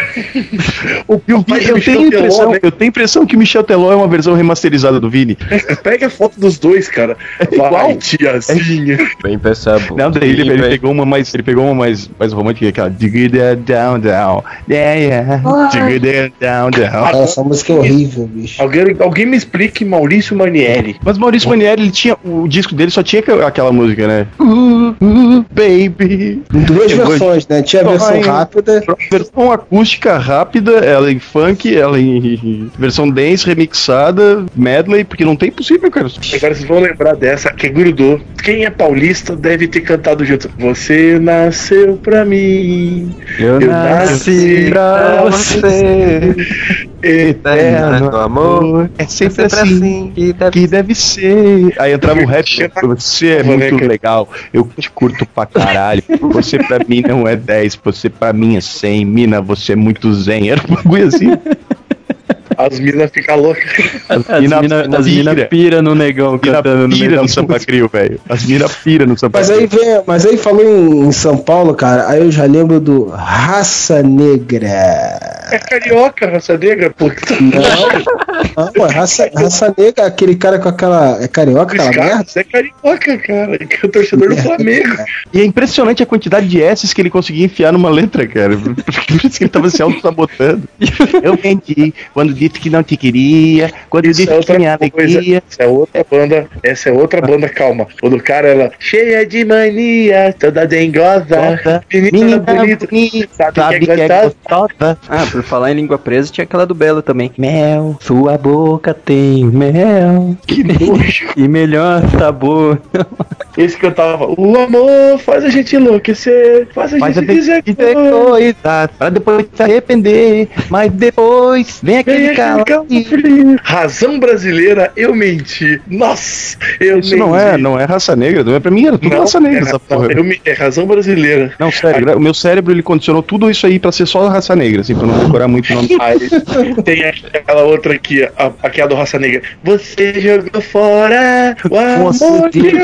O o pai Vini, eu, tenho Teló, impressão, né? eu tenho impressão que Michel Teló é uma versão remasterizada do Vini. Pega a foto dos dois, cara. igual. Vai, tiazinha. Bem pensado. Não, daí ele, ele pegou uma mais, ele pegou uma mais, mais romântica, aquela Digga down down, yeah yeah, Digga down down. Essa música é horrível, bicho. Alguém, alguém me explique Maurício Manieri. Mas Maurício Manieri, ele tinha, o disco dele só tinha aquela- música, né? Uh, uh, baby. Duas versões, né? Tinha a versão Ai. rápida. Versão acústica rápida, ela em funk, ela em versão dance remixada, medley, porque não tem possível, cara. Agora vocês vão lembrar dessa, que grudou. Quem é paulista deve ter cantado junto. Você nasceu pra mim. Eu, Eu nasci nasci pra pra você. Eterno amor. É sempre assim. que deve Que deve ser. Aí entrava o rap. Você é muito legal. Eu te curto pra caralho. Você pra mim não é 10. Você pra mim é 100. Mina, você é muito zen. Era um bagulho assim. As minas ficam loucas. As mina- minas as mina mina- pira no negão Mina cantando no meio no Sampa. Crio, velho. As mina pira no Sampa Mas aí Crio. vem, mas aí falou em, em São Paulo, cara, aí eu já lembro do Raça Negra. É carioca, raça negra, pô. Não, não pô, raça, raça Negra, aquele cara com aquela. É carioca, aquela merda? Você é carioca, cara. Que é o torcedor do [laughs] Flamengo. E é impressionante a quantidade de S's que ele conseguia enfiar numa letra, cara. [laughs] Por isso que ele tava se auto-sabotando. Eu vendi quando disse que não te queria, quando Isso disse é que tinha coisa. alegria. Essa é outra banda. Essa é outra banda, calma. O do cara, ela cheia de mania, toda dengosa. Menina, Menina bonita. bonita, Sabe, sabe que é gostosa. gostosa. Ah, por falar em língua presa, tinha aquela do Belo também. Mel, sua boca tem mel. Que [laughs] nojo. E melhor sabor. [laughs] Esse cantava: O amor faz a gente enlouquecer, faz a a gente dizer coisa pra depois se arrepender. Mas depois vem aquele calafrio. Razão brasileira, eu menti. Nossa, eu Isso não é, não é raça negra, não é pra mim, era tudo Não, raça negra é, essa porra. eu é razão brasileira. Não, sério, o meu cérebro ele condicionou tudo isso aí pra ser só raça negra, assim, pra não decorar muito o nome. [laughs] Aí tem aquela outra aqui, a, aquela do Raça Negra. Você jogou fora o amor que eu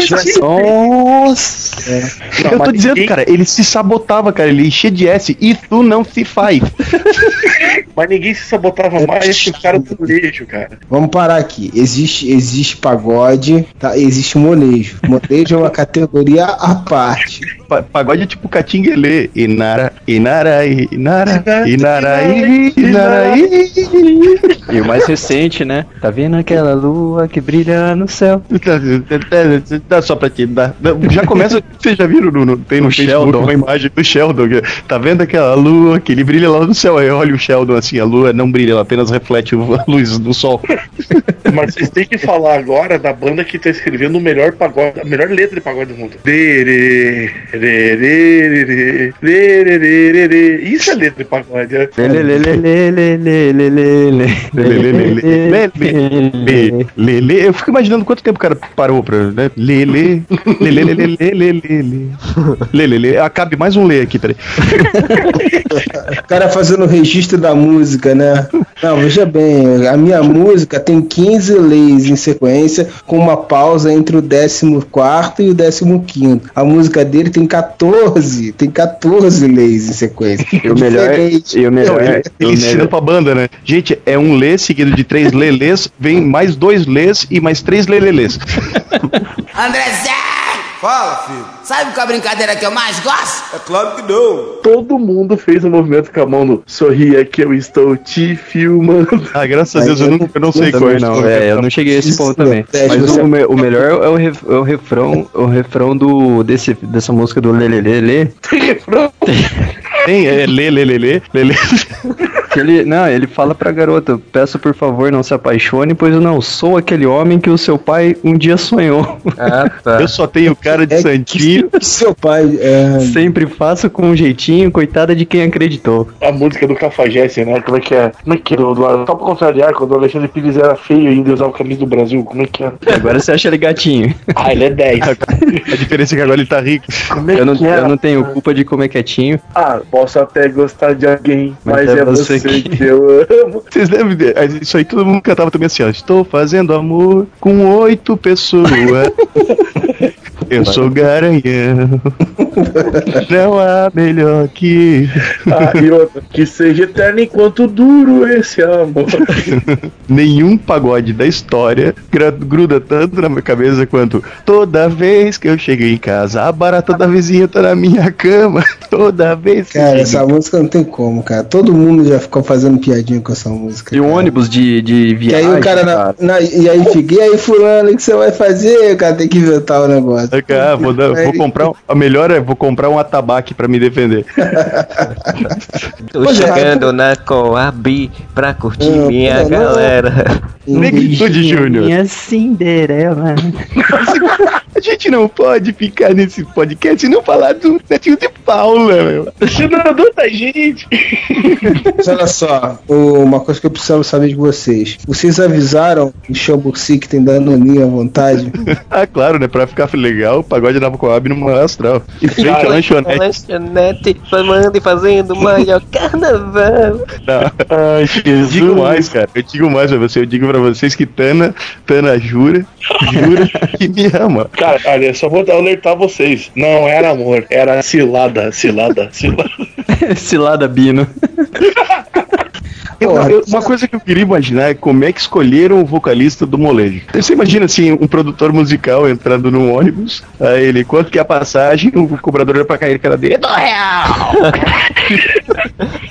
Nossa! Não, eu tô dizendo, ninguém- cara, ele se sabotava, cara, ele enchia de S, isso não se faz. [laughs] Mas ninguém se sabotava mais que o cara do molejo, cara. Vamos parar aqui. Existe, existe pagode, tá? existe molejo. Molejo é uma categoria à parte. Pa- Pagode é tipo Catinguelê. Inara, Inara, Inara, Inara, Inara, E o mais recente, né? Tá vendo aquela lua que brilha no céu? Dá só pra ti, dá. Já começa, vocês já viram no, no- tem no O Facebook Sheldon. uma imagem do Sheldon, que tá vendo aquela lua que ele brilha lá no céu, aí olha o Sheldon assim, a lua não brilha, ela apenas reflete a luz do sol. Mas vocês têm que falar agora da banda que tá escrevendo o melhor pagode, a melhor letra de pagode do mundo. Derê, Isso é letra de pagode. é. Lele, lele, eu fico imaginando quanto tempo o cara parou pra. Né? Lele, lele, lele, lele, lele, lele, lele. Acabe mais um lê aqui, peraí. O cara fazendo o registro da música, né? Não, veja bem, a minha música tem 15 leis em sequência, com uma pausa entre o 14 e o 15. A música dele tem 14, tem 14 leis em sequência. [laughs] E o melhor, Diferente. e o melhor, ele o ensina melhor, pra banda, né? Gente, é um lê seguido de três lelês, vem mais dois lês e mais três lelelês. André Zé! Fala, filho. Sabe qual a brincadeira que eu mais gosto? É claro que não. Todo mundo fez um movimento com a mão no sorria que eu estou te filmando. Ah, graças a Deus, eu não, eu não sei qual é não, é, eu não cheguei a esse ponto também. é, Mas o, me- o melhor é o, ref- é o refrão, o refrão do desse dessa música do Lelelele. Tem, é lê, lê, lê, lê, lê. [laughs] Que ele, não, ele fala pra garota, peço por favor não se apaixone, pois eu não sou aquele homem que o seu pai um dia sonhou. [laughs] Ah, tá. Eu só tenho cara de É santinho. [laughs] que seu pai. É, Sempre faço com um jeitinho, coitada de quem acreditou. A música do Cafajeste, né? Como é que é? Como é que é? Só pra contrariar, quando o Alexandre Pires era feio e ainda usava o camisa do Brasil, como é que era? Agora você acha ele gatinho. [laughs] Ah, ele é 10. A diferença é que agora ele tá rico. Como é Eu não, que era? eu não tenho culpa de comer quietinho. Ah, posso até gostar de alguém, mas, Mas é, é você, você eu amo. Vocês devem ver, isso aí todo mundo cantava também assim, ó. Estou fazendo amor com oito pessoas. [laughs] Eu sou garanhão. [laughs] Não há melhor que. Ah, e outra, que seja eterno enquanto duro esse amor. [laughs] Nenhum pagode da história gruda tanto na minha cabeça quanto toda vez que eu cheguei em casa, a barata da vizinha tá na minha cama. [laughs] Toda vez que. eu cara, essa música não tem como, cara. Todo mundo já ficou fazendo piadinha com essa música. E o cara. ônibus de, de E viagem. aí o cara na, na- e aí fica, e aí fulano, o que você vai fazer? O cara tem que inventar o negócio. Ah, vou, dar- vou comprar. um- A melhor é vou comprar um atabaque pra me defender. Tô é. chegando na Coab pra curtir Não, minha não. galera. Negritude Júnior. Minha Cinderela. [laughs] A gente não pode ficar nesse podcast e não falar do netinho de Paula, meu. Senador da gente. [laughs] Mas olha só, uma coisa que eu preciso saber de vocês. Vocês avisaram o Chamburci que tem danoninho à vontade? Ah, claro, né? Pra ficar legal, o pagode na Coab no maior astral. Em frente à lanchonete. Lanchonete, formando e fazendo o maior [laughs] carnaval. Não. Ai, Jesus. Digo mais, cara. Eu digo mais pra você. Eu digo pra vocês que Tana, Tana jura, jura que me ama. Cara, olha, só vou alertar vocês. Não era amor, era cilada, cilada, [laughs] cilada. Cilada Bino. [laughs] Eu- eu- uma coisa que eu queria imaginar é como é que escolheram o vocalista do molejo. Você imagina assim, um produtor musical entrando num ônibus, aí ele, quanto que é a passagem, o cobrador olha pra cair cara dele, "Do real!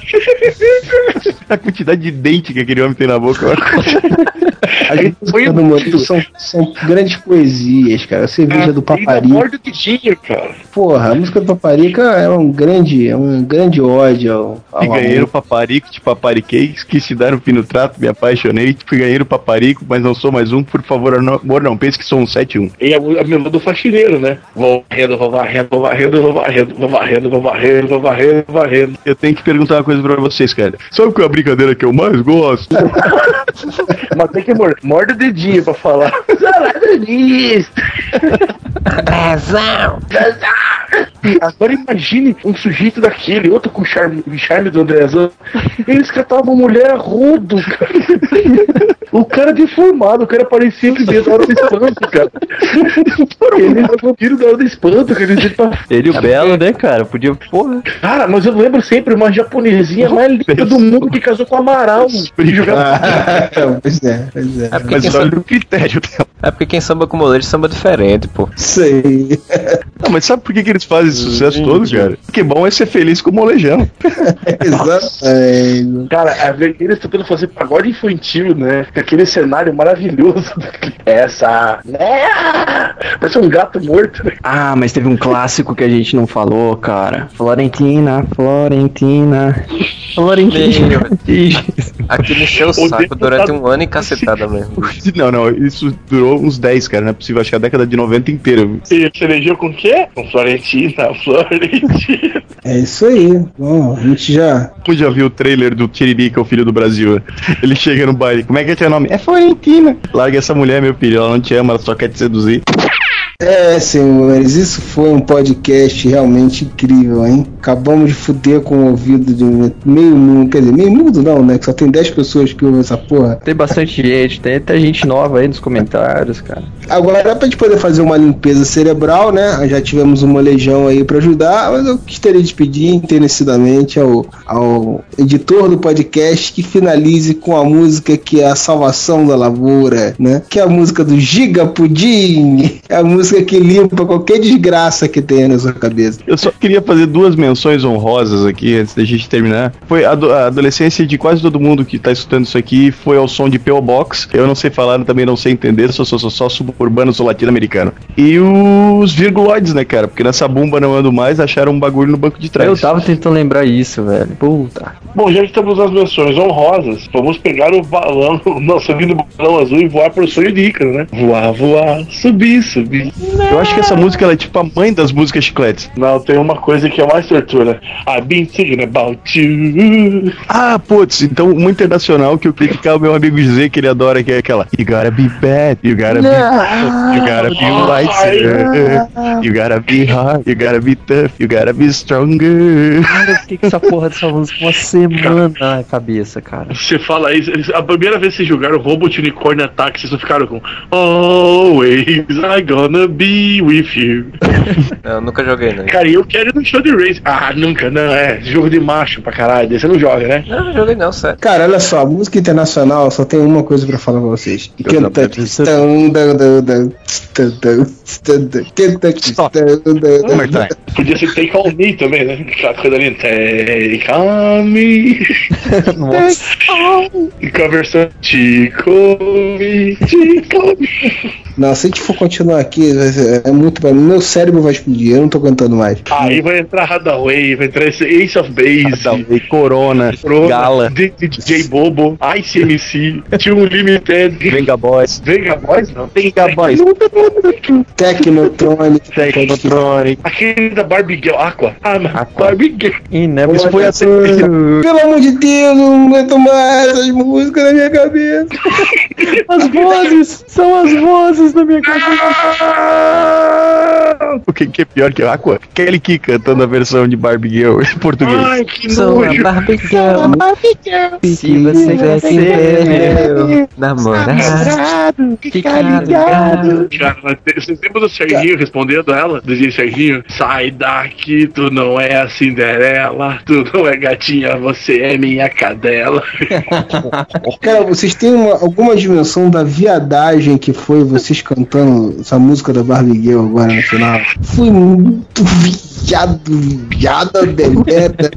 [laughs] [laughs] a quantidade de dente que aquele homem tem na boca. [laughs] A gente foi no Murilo são, são grandes poesias, cara. A cerveja do Paparica. Morde o dedinho, cara. Porra, a música do Paparica é um grande, é um grande ódio ao, ao Fui ganheiro paparico, te papariquei, te dar um fino trato, me apaixonei, fui ganheiro paparico, mas não sou mais um, por favor, amor, não pense que sou um 7-1. E a, a melodia do faxineiro, né? Vou varrendo, vou varrendo, vou varrendo, vou varrendo, vou varrendo, vou varrendo, vou varrendo, vou varrendo. Eu tenho que perguntar uma coisa pra vocês, cara. Sabe qual é a brincadeira que eu mais gosto? [laughs] Mas tem que morder, morde o dedinho pra falar. Saladanista! Andrezão! Agora imagine um sujeito daquele, outro com o charme, charme do Andrezão. Eles cantavam mulher a rodo, cara. O cara deformado, o cara parecia que veio da hora do espanto, cara. Ele era vampiro da hora do espanto, cara. Ele, pra... Ele o Belo, né, cara? Podia, porra. Cara, mas eu lembro sempre uma japonesinha mais linda do mundo que casou com o Amaral. Jogava- pois é, pois é. É Mas olha samba, o critério dela. é porque quem samba com molejo samba diferente, pô. Aí. Não, mas sabe por que, que eles fazem esse sucesso todo, cara? Porque bom é ser feliz com o molejão. [laughs] Exatamente. Cara, a eles tentando fazer pagode infantil, né? Com Aquele cenário maravilhoso. [laughs] Essa. Né? Parece um gato morto, né? Ah, mas teve um clássico que a gente não falou, cara. Florentina, Florentina. Florentina. Aquilo encheu o saco durante um ano e cacetada mesmo. [laughs] Não, não, isso durou uns 10, cara. Não é possível, acho que a década de 90 inteira. E você elegeu com o quê? Com Florentina, [laughs] Florentina. É isso aí. Bom, a gente já. Tu já viu o trailer do Tiririca, o filho do Brasil? né? Ele chega no baile. Como é que é teu nome? É Florentina. Larga essa mulher, meu filho. Ela não te ama, ela só quer te seduzir. É, senhores, isso foi um podcast realmente incrível, hein? Acabamos de fuder com o ouvido de meio mundo, quer dizer, meio mundo não, né? Que só tem 10 pessoas que ouvem essa porra. Tem bastante gente, tem até gente nova aí nos comentários, cara. Agora, pra gente poder fazer uma limpeza cerebral, né? Já tivemos uma legião aí pra ajudar, mas eu gostaria de pedir encarecidamente ao, ao editor do podcast que finalize com a música que é a salvação da lavoura, né? Que é a música do Giga Pudim. É a música que limpa qualquer desgraça que tenha na sua cabeça. Eu só queria fazer duas menções honrosas aqui antes da gente terminar. Foi a, a adolescência de quase todo mundo que tá escutando isso aqui foi ao som de P.O. Box. Eu não sei falar, também não sei entender, sou, sou, sou só suburbano, sou latino-americano. E os virguloides, né, cara? Porque nessa bomba não ando mais, acharam um bagulho no banco de trás. Eu tava tentando lembrar isso, velho. Puta. Bom, já que estamos nas menções honrosas, vamos pegar o balão, não, subir no balão azul e voar pro sonho de Ícaro, né? Voar, voar, subir, subir. Eu acho que essa música ela é tipo a mãe das músicas chicletes. Não, tem uma coisa que é mais tortura. I've been thinking about you. Ah, putz, então uma internacional que eu criticar o meu amigo José, que ele adora, que é aquela You gotta be bad, you gotta be you gotta be white, you gotta be hard, you gotta be tough, you gotta be stronger. Cara, eu fiquei com essa porra dessa música uma semana na cabeça, cara. Você fala isso, eles- a primeira vez que vocês jogaram Robot Unicorn Attack, vocês não ficaram com Always I gonna be with you. Eu nunca joguei, não. Cara, e eu quero ir no show de Race. Ah, nunca, não, é jogo de macho pra caralho. Você não joga, né? Não, não joguei não, sério. Cara, olha só, a música internacional só tem uma coisa pra falar pra vocês. Eu Kentucky não- Stone, dun, dun, dun, dun, Kentucky One more time. Podia ser Take On Me também, né? Aquela coisa ali. Take On Me. [laughs] Nossa. E com a versão Tico Me, Tico Me. Não, se a gente for continuar aqui, é muito pra mim. Meu cérebro vai explodir, eu não tô aguentando mais. Aí vai entrar Hadaway, vai entrar esse Ace of Base. Hadaway, Corona, Corona, Gala. DJ Bobo, ICMC, Tio Limited, Venga Boys. Vega Boys não. Venga Boys. Technotronic, Technotronic. Aquele da Barbie Girl, Aqua. Ah, não. Barbie Girl. E né, Isso foi a Pelo amor de Deus, eu não aguento mais essas músicas na minha cabeça. [laughs] As vozes! São as vozes da minha cabeça! O que, que é pior que Aqua? Kelly Key cantando a versão de Barbie Girl em português. Ai, que Sou a nojo. Barbie Girl. Se você quer ser meu namorado, fica ligado. Cara, mas te- vocês lembram do Serginho respondendo ela? Dizia Serginho: Sai daqui, tu não é a Cinderela, tu não é gatinha, você é minha cadela. [laughs] Cara, vocês têm uma- alguma dimensão da viadagem que foi vocês cantando essa música da Barbie Girl agora no final? Foi muito viado, viado de merda.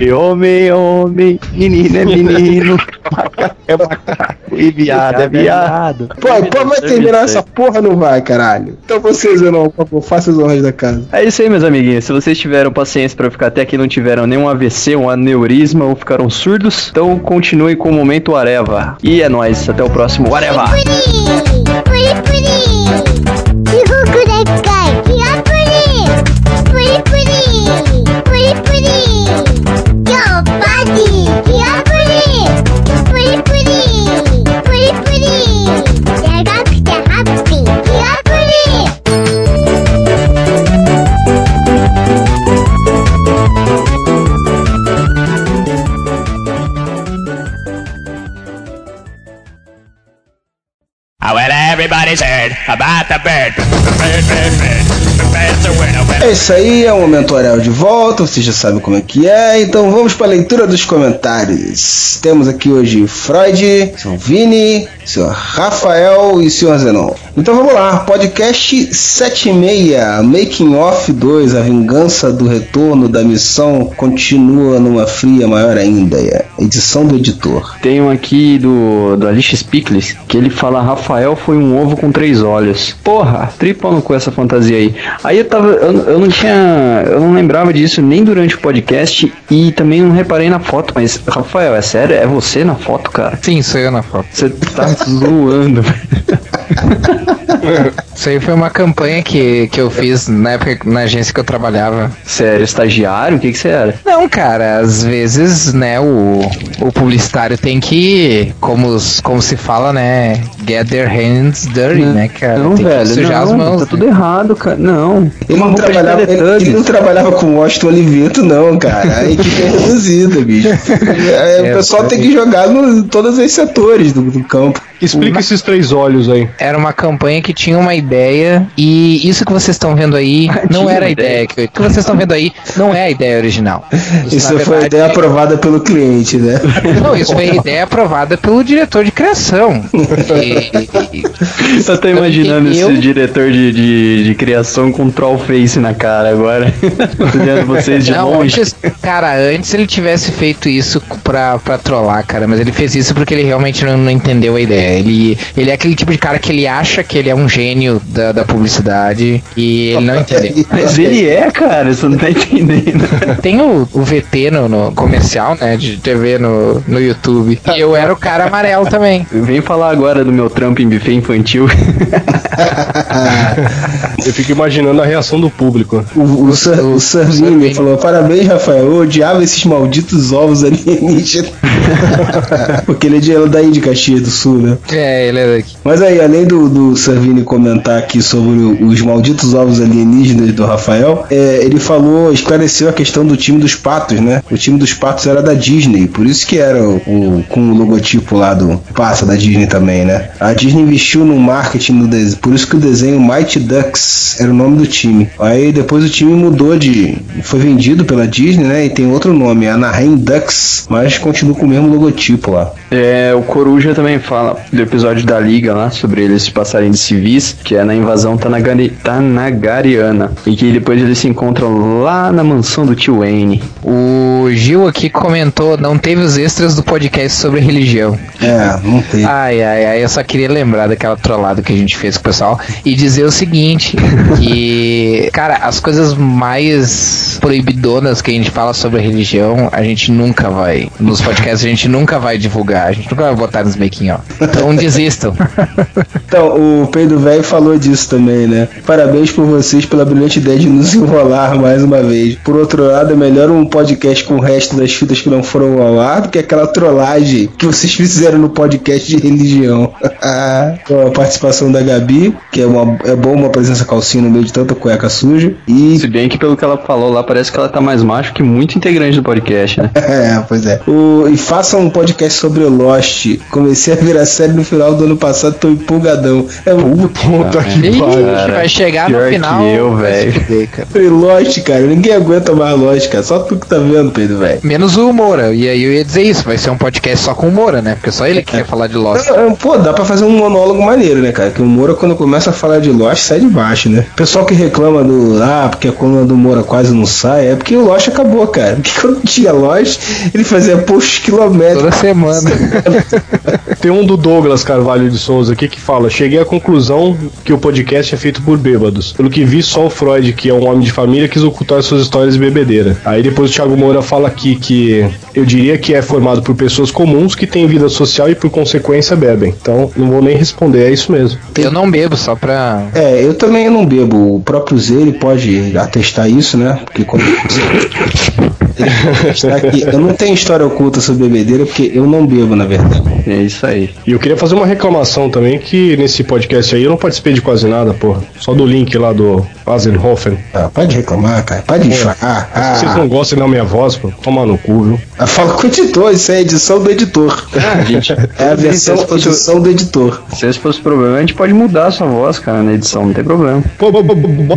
E homem é homem, menino é menino, macaco [laughs] é macaco e viado é viado. Pô, pô, vai terminar essa porra, não vai, caralho. Então vocês, não, por favor, façam as honras da casa. É isso aí, meus amiguinhos. Se vocês tiveram paciência pra ficar até aqui e não tiveram nenhum AVC, um aneurisma ou ficaram surdos, então continue com o momento Areva. E é nóis, até o próximo Areva. Isso aí, é o Momento Ariel de volta, você já sabe como é que é, então vamos para a leitura dos comentários. Temos aqui hoje Freud, seu Vini, seu Rafael e seu Zenon. Então vamos lá, podcast 76, Making Off 2, A Vingança do Retorno da Missão continua numa fria maior ainda, é. edição do editor. Tem um aqui do, do Alice Spickles que ele fala: Rafael foi um ovo com três olhos. Porra, tripando com essa fantasia aí. Aí eu tava. Eu, eu não tinha. Eu não lembrava disso nem durante o podcast e também não reparei na foto. Mas, Rafael, é sério? É você na foto, cara? Sim, sou eu na foto. Você tá [laughs] zoando. [laughs] Isso aí foi uma campanha que, que eu fiz na época na agência que eu trabalhava. Sério, estagiário? O que que você era? Não, cara, às vezes, né, o, o publicitário tem que, como, os- como se fala, né, get their hands dirty, né, cara? Não, tem que velho, sujar não, as mãos. tá tudo errado, cara. Não. Ele Uma não, trabalhava, ele, ele não trabalhava com Washington Oliveto, não, cara. A equipe é reduzida, bicho. [laughs] É, o É, pessoal é. tem que jogar no todos os setores do, do campo. Explica esses três olhos aí. Era uma campanha que tinha uma ideia e isso que vocês estão vendo aí [laughs] não era a ideia. que, o que vocês estão vendo aí não é a ideia original. Isso, na foi a verdade, ideia aprovada pelo cliente, né? [laughs] Não, isso foi a ideia aprovada pelo diretor de criação. E- e- Eu tô imaginando Eu- esse diretor de, de, de criação com troll face na cara agora. [laughs] Olhando vocês de Não, longe. antes, cara, antes ele tivesse feito isso pra, pra trollar, cara, mas ele fez isso porque ele realmente não, não entendeu a ideia. Ele, ele é aquele tipo de cara que ele acha que ele é um gênio da, da publicidade e ele não entendeu. [laughs] Mas ele é, cara, você não tá entendendo. Tem o, o VT no, no comercial, né, de TV no, no YouTube. E eu era o cara amarelo também. Vem falar agora do meu trampo em buffet infantil. [laughs] Eu fico imaginando a reação do público. O, o, Sir- o Servini falou: Parabéns, Rafael. Eu odiava esses malditos ovos alienígenas. [laughs] Porque ele é de da Índia, Caxias do Sul, né? É, ele é daqui. Mas aí, além do, do Servini comentar aqui sobre os malditos ovos alienígenas do Rafael, é, ele falou, esclareceu a questão do time dos patos, né? O time dos patos era da Disney, por isso que era o, o- com o logotipo lá do passa da Disney também, né? A Disney investiu no marketing do desenho, por isso que o desenho Mighty Ducks era o nome do time. Aí depois o time mudou de. foi vendido pela Disney, né? E tem outro nome, Anaheim Ducks, mas continua com o mesmo logotipo lá. É, o Coruja também fala do episódio da Liga lá, sobre eles se passarem de civis, que é na invasão Tanagari, Tanagariana. E que depois eles se encontram lá na mansão do tio Wayne. O Gil aqui comentou, não teve os extras do podcast sobre religião. É, não tem. Ai, ai, ai, eu só queria lembrar daquela trollada que a gente fez com o pessoal e dizer o seguinte, [laughs] que, cara, as coisas mais proibidonas que a gente fala sobre a religião, a gente nunca vai, nos podcasts a gente nunca vai divulgar, a gente nunca vai botar nos making off. Então desistam. [laughs] Então, o Pedro Velho falou disso também, né? Parabéns por vocês pela brilhante ideia de nos enrolar mais uma vez. Por outro lado, é melhor um podcast com o resto das fitas que não foram ao ar do que aquela trollagem que vocês fizeram no podcast de religião. [laughs] Com a participação da Gabi, que é, uma, é bom uma presença calcinha no meio de tanta cueca suja. E. Se bem que pelo que ela falou lá, parece que ela tá mais macho que muito integrante do podcast, né? [laughs] É, pois é. O, e façam um podcast sobre Lost. Comecei a virar série no final do ano passado, tô empolgadão. É Puta que Ixi, pariu. vai chegar no pior que final. eu, vai se velho. Falei, Lost, cara. Ninguém aguenta mais Lost, cara. Só tu que tá vendo, Pedro, velho. Menos o Moura. E aí eu ia dizer isso, vai ser um podcast só com o Moura, né? Porque só ele que quer falar de Lost. Não, não, Pô, dá pra fazer um monólogo maneiro, né, cara? Que o Moura, quando começa a falar de Lost, sai de baixo, né? O pessoal que reclama do. Ah, porque a coluna do Moura quase não sai, é porque o Lost acabou, cara. [laughs] Porque quando tinha Lost, ele fazia posts quilométricos. Toda semana. [laughs] Tem um do Douglas Carvalho de Souza aqui que fala: Cheguei à conclusão que o podcast é feito por bêbados. Pelo que vi, só o Freud, que é um homem de família, quis ocultar suas histórias de bebedeira. Aí depois o Thiago Moura fala aqui que eu diria que é formado por pessoas comuns que têm vida social e por consequência bebem. Então não vou nem responder, é isso mesmo. Eu não bebo, só pra. É, eu também não bebo. O próprio Zé, ele pode atestar isso, né? Porque quando. [laughs] Eu não tenho história oculta sobre bebedeira, porque eu não bebo, na verdade. É isso aí. E eu queria fazer uma reclamação também que nesse podcast aí eu não participei de quase nada, porra. Só do link lá do Asenhofen. Ah, pode reclamar, cara. Pode chorar. Ah, Se vocês não gostam da minha voz, pô, toma no cu, viu? ah, fala com o editor, isso é a edição do editor. Ah, gente. É a versão Se fosse- edição do editor. Se esse fosse problema, a gente pode mudar a sua voz, cara, na edição, não tem problema. Pô, bo- bo- bo-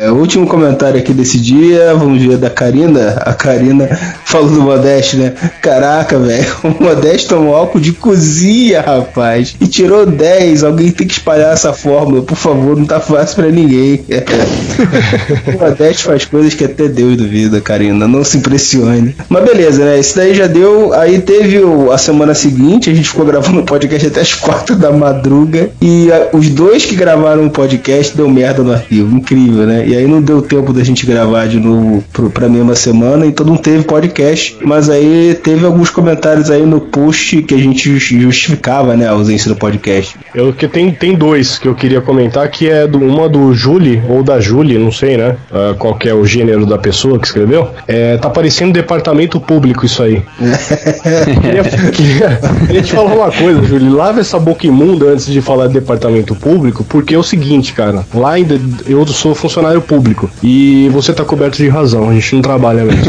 É, o último comentário aqui desse dia, vamos ver da Karina. A Karina falou do Modeste, né? Caraca, velho, [laughs] o Modeste tomou álcool de cozinha, rapaz. E tirou 10. Alguém tem que espalhar essa fórmula, por favor, não tá fácil pra ninguém. [laughs] o Modeste faz coisas que até Deus duvida, Karina. Não se impressione. Mas beleza, né? Isso daí já deu. Aí teve o- a semana seguinte, a gente ficou gravando o podcast até as 4 da madruga. E a- os dois que gravaram o podcast deu merda no arquivo. Incrível, né? E aí não deu tempo da gente gravar de novo pro, pra mesma semana, então não teve podcast. Mas aí teve alguns comentários aí no post que a gente jus- justificava, né, a ausência do podcast. Eu que tem, tem dois que eu queria comentar, que é do, uma do Julie, ou da Julie, não sei, né? ah, qual que é o gênero da pessoa que escreveu. É, tá parecendo departamento público isso aí. [laughs] queria, queria, queria te falar uma coisa, Julie. Lava essa boca imunda antes de falar de departamento público, porque é o seguinte, cara. Lá ainda eu sou funcionário público e você tá coberto de razão, a gente não trabalha mesmo.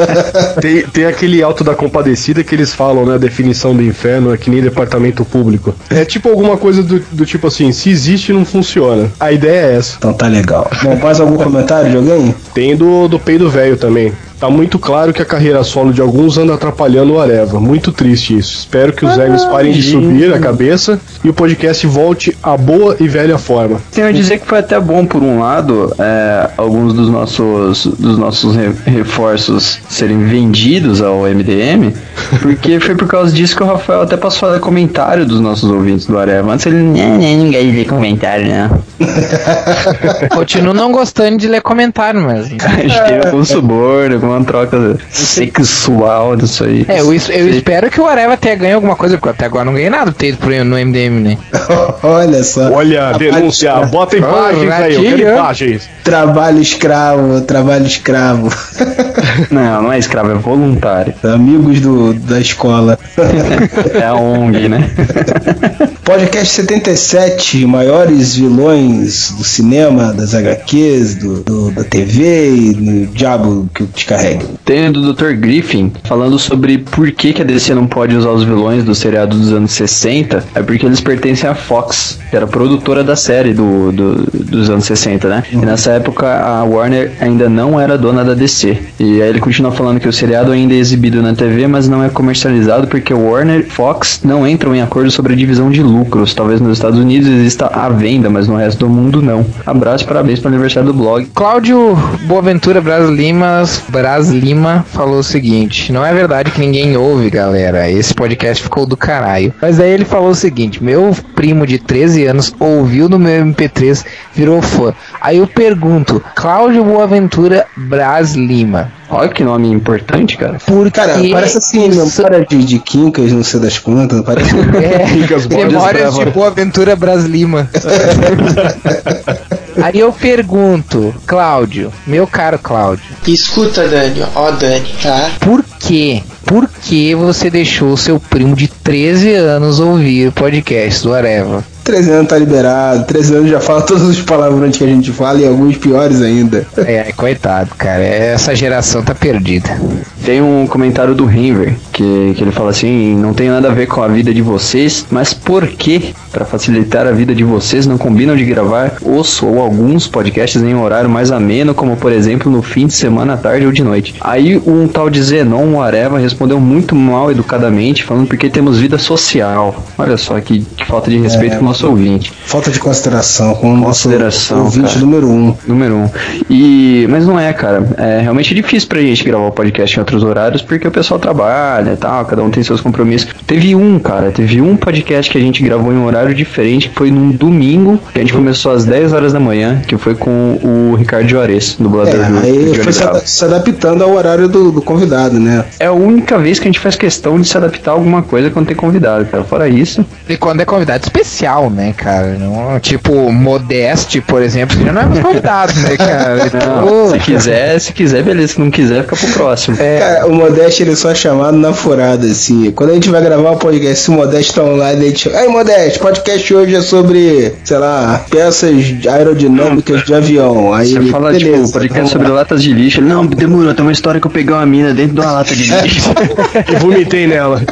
[laughs] tem, tem aquele alto da compadecida que eles falam, né? A definição do inferno é que nem departamento público. É tipo alguma coisa do, do tipo assim: se existe, não funciona. A ideia é essa. Então tá legal. Bom, mais algum comentário de alguém? Tem do, do peido velho também. Tá muito claro que a carreira solo de alguns anda atrapalhando o Areva. Muito triste isso. Espero que os egos parem de subir a cabeça e o podcast volte à boa e velha forma. Tenho a dizer que foi até bom por um lado, é, alguns dos nossos, dos nossos re- reforços serem vendidos ao MDM, porque foi por causa disso que o Rafael até passou a comentário dos nossos ouvintes do Areva. Antes ele, "Né, né, de ler comentário, não. Continuo não gostando de ler comentário, mas. Acho que é um suborno, alguma troca sexual disso aí. É, eu, eu espero que o Areva tenha ganho alguma coisa, porque até agora não ganhei nada ter ido pro, no MDM, né? [laughs] Olha só. Olha, denúncia, bota imagens aí, eu quero imagens. Trabalho escravo, trabalho escravo. [laughs] Não, não é escravo, é voluntário. Amigos do, da escola. [laughs] É a ONG, né? Podcast 77, maiores vilões do cinema, das HQs, do, do- da TV e do diabo que te carrega. Tem o do Dr. Griffin falando sobre por que, que a DC não pode usar os vilões do seriado dos anos 60. É porque eles pertencem à Fox, que era produtora da série do, do- dos anos 60, né? E nessa época a Warner ainda não era dona da DC. E aí ele continua falando que o seriado ainda é exibido na TV, mas não é comercializado porque Warner e Fox não entram em acordo sobre a divisão de lucros. Talvez nos Estados Unidos exista a venda, mas no resto do mundo não. Abraço e parabéns pelo aniversário do blog. Cláudio Boaventura Bras Lima, Bras Lima falou o seguinte: Não é verdade que ninguém ouve, galera. Esse podcast ficou do caralho. Mas aí ele falou o seguinte: Meu primo de 13 anos ouviu no meu MP3, virou fã. Aí eu pergunto: Cláudio Boaventura Bras Lima. Olha que nome importante, cara. Por Cara, parece assim, isso- memória de, de quincas, não sei das quantas, parece. [laughs] É, Memórias de Boaventura Bras Lima. [laughs] Aí eu pergunto, Cláudio, meu caro Cláudio. Escuta, Dani, ó, Dani, tá? Por quê? Por que você deixou seu primo de 13 anos ouvir o podcast do Areva? 13 anos tá liberado, 13 anos já fala todos os palavrões que a gente fala e alguns piores ainda. É, coitado, cara. Essa geração tá perdida. Tem um comentário do Henver, que, que ele fala assim, não tem nada a ver com a vida de vocês, mas por que, para facilitar a vida de vocês, não combinam de gravar os ou alguns podcasts em um horário mais ameno, como por exemplo no fim de semana, à tarde ou de noite? Aí um tal de Zenon Areva respondeu muito mal educadamente, falando porque temos vida social. Olha só que, que falta de respeito É, com o nosso ouvinte. Falta de consideração com o nosso Consideração, ouvinte cara. número um. Número um. E, mas não é, cara. É realmente difícil pra gente gravar o podcast em outros horários porque o pessoal trabalha e tal, cada um tem seus compromissos. Teve um, cara, teve um podcast que a gente gravou em um horário diferente, que foi num domingo, que a gente começou às 10 horas da manhã, que foi com o Ricardo Juarez, dublador É, do aí do foi se, ada- se adaptando ao horário do, do convidado, né? É a única vez que a gente faz questão de se adaptar a alguma coisa quando tem convidado, cara. Fora isso. E quando é convidado especial, né, cara? Não, tipo, Modeste, por exemplo, que já não é mais convidado, né, cara? [laughs] Não, se quiser, se quiser, beleza. Se não quiser, fica pro próximo. Cara, o Modeste ele só é chamado na furada, assim. Quando a gente vai gravar o podcast, se o Modeste tá online, a gente. Ei, Modeste, podcast hoje é sobre, sei lá, peças aerodinâmicas de avião. Aí Você ele, fala, beleza, tipo, podcast sobre latas de lixo. Não, demorou, tem uma história que eu peguei uma mina dentro de uma lata de [laughs] lixo. e vomitei nela.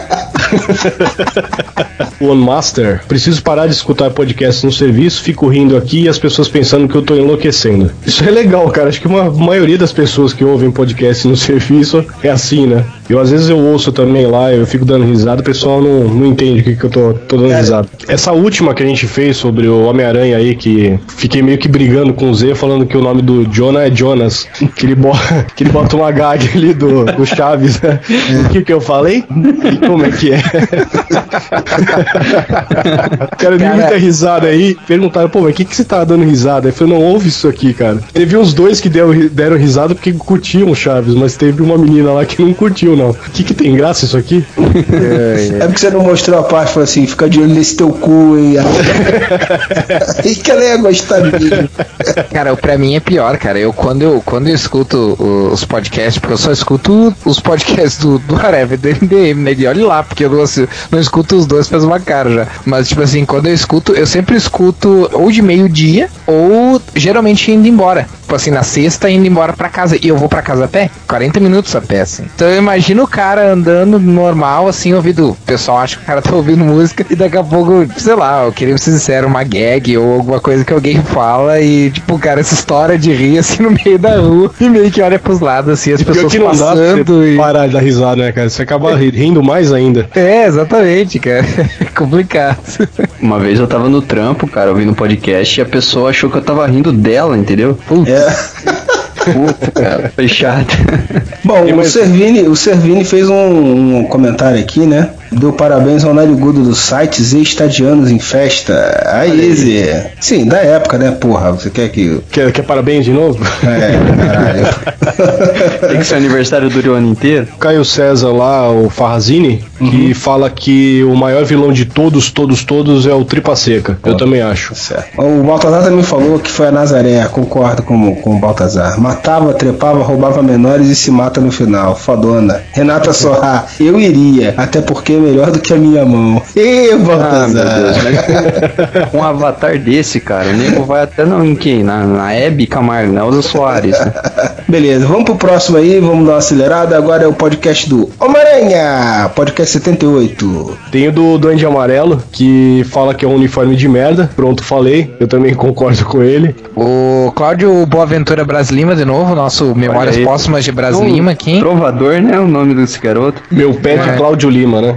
[laughs] One Master, preciso parar de escutar podcast no serviço, fico rindo aqui e as pessoas pensando que eu tô enlouquecendo. Isso é legal, cara. Acho que uma maioria das pessoas que ouvem podcast no [laughs] serviço é assim, né? Eu às vezes eu ouço também lá, eu fico dando risada, o pessoal não, não entende o que, que eu tô, tô dando risada. Essa última que a gente fez sobre o Homem-Aranha aí, que fiquei meio que brigando com o Z, falando que o nome do Jonah é Jonas, que ele bota, [laughs] que ele bota uma gag ali do, do Chaves, né? O que que eu falei? E como é que é? Cara, eu dei muita risada aí. Perguntaram, pô, mas o que, que você tá dando risada? Eu falei, não ouve isso aqui, cara. Teve uns dois que deram, deram risada porque curtiam o Chaves, mas teve uma menina lá que não curtiu, não. O que, que tem graça isso aqui? É porque você não mostrou a parte, falou assim, fica de olho nesse teu cu, hein? [laughs] Aí que ela ia gostar mesmo. Cara, pra mim é pior, cara. Eu quando eu, quando eu escuto os podcasts, porque eu só escuto os podcasts do, do Areva e do MDM, né? E olha lá, porque eu não, não escuto os dois faz uma cara já. Mas, tipo assim, quando eu escuto, eu sempre escuto ou de meio-dia ou geralmente indo embora. Tipo assim, na sexta indo embora pra casa. E eu vou pra casa a pé, 40 minutos a pé, assim. Então eu imagino o cara andando normal, assim, ouvindo. O pessoal acha que o cara tá ouvindo música e daqui a pouco, sei lá, eu queria ser sincero, uma gag ou alguma coisa que alguém fala e, tipo, o cara se estoura de rir assim no meio da rua e meio que olha pros lados, assim, as Pior pessoas que não dá pra passando e. parar de dar risada, né, cara? Você acaba ri- rindo mais ainda. É, exatamente, cara. [laughs] É complicado. Uma vez eu tava no trampo, cara, ouvindo um podcast e a pessoa achou que eu tava rindo dela, entendeu? Puta, puta cara, foi chato. Bom, o Servini, o Servini fez um, um comentário aqui, né? Deu parabéns ao narigudo do site Z Estadianos em Festa. Aí, Zé. Sim, da época, né, porra? Você quer que. Quer, quer parabéns de novo? É, caralho. [laughs] Tem que ser aniversário do ano inteiro. Caio César lá, o Farrazini, que fala que o maior vilão de todos, todos, todos é o Tripa Seca. Eu também acho. O Baltazar também falou que foi a Nazaré, concordo com, com o Baltazar. Matava, trepava, roubava menores e se mata no final. Fodona. Renata Sorra, eu iria, até porque melhor do que a minha mão. Ê, Ah, Baltazar. Mas com um avatar desse, cara, o nego vai até não, em quem? Na, na Hebe Camargo, na Elza Soares. Né? Beleza, vamos pro próximo aí, vamos dar uma acelerada. Agora é o podcast do Homem-Aranha, podcast 78. Tem o do Duende Amarelo, que fala que é um uniforme de merda. Pronto, falei. Eu também concordo com ele. O Cláudio Boaventura Bras Lima, de novo, nosso Memórias. Póstumas de Bras Um Lima aqui. Trovador, né? O nome desse garoto. Meu pé de É. Cláudio Lima, né?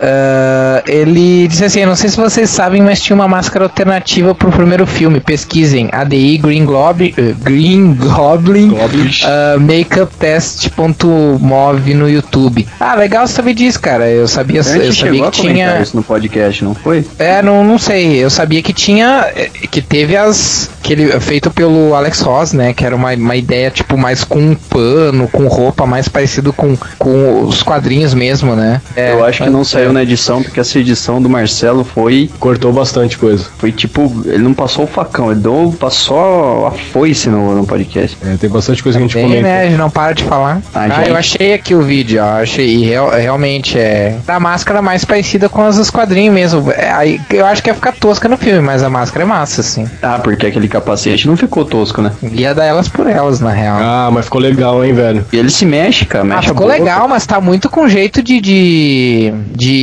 Ah, ele disse assim: não sei se vocês sabem, mas tinha uma máscara alternativa pro primeiro filme. Pesquisem ADI Green, Glob, Green Goblin ah, Makeup Test.mov no YouTube. Ah, legal saber disso, cara. Eu sabia, gente eu sabia que tinha. isso no podcast, não foi? É, não, não sei. Eu sabia que tinha. eh, Que teve as. Que ele, feito pelo Alex Ross, né? Que era uma, uma ideia, tipo, mais com um pano, com roupa, mais parecido com, com os quadrinhos mesmo, né? É, Eu acho que não saiu saiu na edição, porque essa edição do Marcelo foi. Cortou bastante coisa. Foi tipo, ele não passou o facão, ele deu, passou a foice no, no podcast. É, tem bastante coisa que a gente comenta. né? A gente não para de falar. Ah, Ah, gente. eu achei aqui o vídeo, ó. Achei, e real- realmente é. Da máscara mais parecida com as dos quadrinhos mesmo. É, aí, eu acho que ia ficar tosca no filme, mas a máscara é massa, assim. Ah, porque aquele capacete não ficou tosco, né? Ia dar elas por elas, na real. Ah, mas ficou legal, hein, velho. E ele se mexe, cara, mexe Ah, a ficou boca. legal, mas tá muito com jeito de. de. de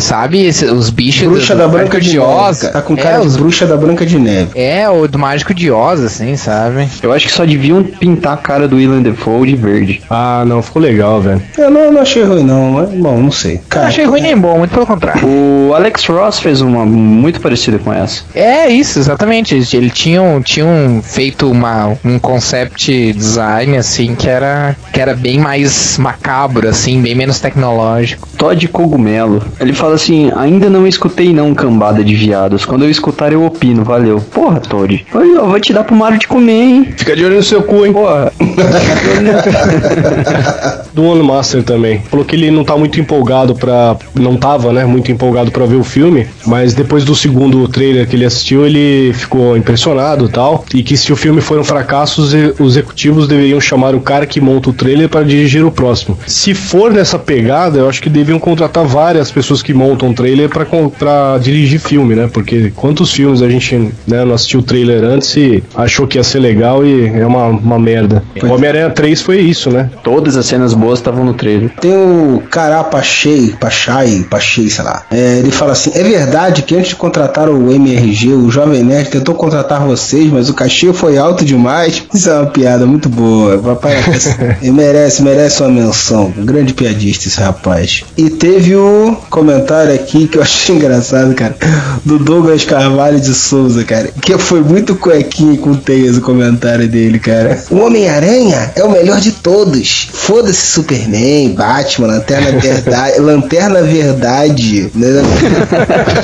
sabe, esse- os bichos Bruxa do- da do Branca Mágico de Neve. Oz. Tá com É, cara os- de bruxa da Branca de Neve. É, o do Mágico de Oz, assim, sabe? Eu acho que só deviam pintar a cara do William Defoe de verde. Ah, não, ficou legal, velho. Eu não, não achei ruim, não, mas bom, não sei. Não Cara, achei ruim nem bom, muito pelo contrário. O Alex Ross fez uma muito parecida com essa. É isso, exatamente. Eles, eles tinham, tinham feito uma, um concept design assim que era, que era bem mais macabro, assim, bem menos tecnológico. Todd Cogumelo. Ele fala assim: ainda não escutei não, cambada de viados. Quando eu escutar, eu opino, valeu. Porra, Todd. Ó, vou te dar pro Mario de comer, hein? Fica de olho no seu cu, hein? Porra. [laughs] do One Master também. Falou que ele não tá muito empolgado pra. Não tava, né? Muito empolgado pra ver o filme. Mas depois do segundo trailer que ele assistiu, ele ficou impressionado e tal. E que se o filme for um fracasso, os os executivos deveriam chamar o cara que monta o trailer para dirigir o próximo. Se for nessa pegada, eu acho que deviam contratar várias pessoas que montam trailer pra, pra dirigir filme, né? Porque quantos filmes a gente né, não assistiu o trailer antes e achou que ia ser legal e é uma, uma merda. O Homem-Aranha 3 foi isso, né? Todas as cenas boas estavam no trailer. Tem o Cará Pachei, Pachai, Pachei, sei lá. É, ele fala assim: é verdade que antes de contratar o MRG, o Jovem Nerd tentou contratar vocês, mas o cachê foi alto demais. [laughs] Isso é uma piada muito boa. Papai [laughs] ele merece, merece uma menção. Um grande piadista esse rapaz. E teve o comentário aqui que eu achei [laughs] engraçado, cara, do Douglas Carvalho de Souza, cara. Que foi muito cuequinho com teias o comentário dele, cara. O Homem-Aranha é o melhor de todos. Foda-se Superman, Batman, Lanterna Verdade. [laughs] Lanterna Verdade. Né? [laughs]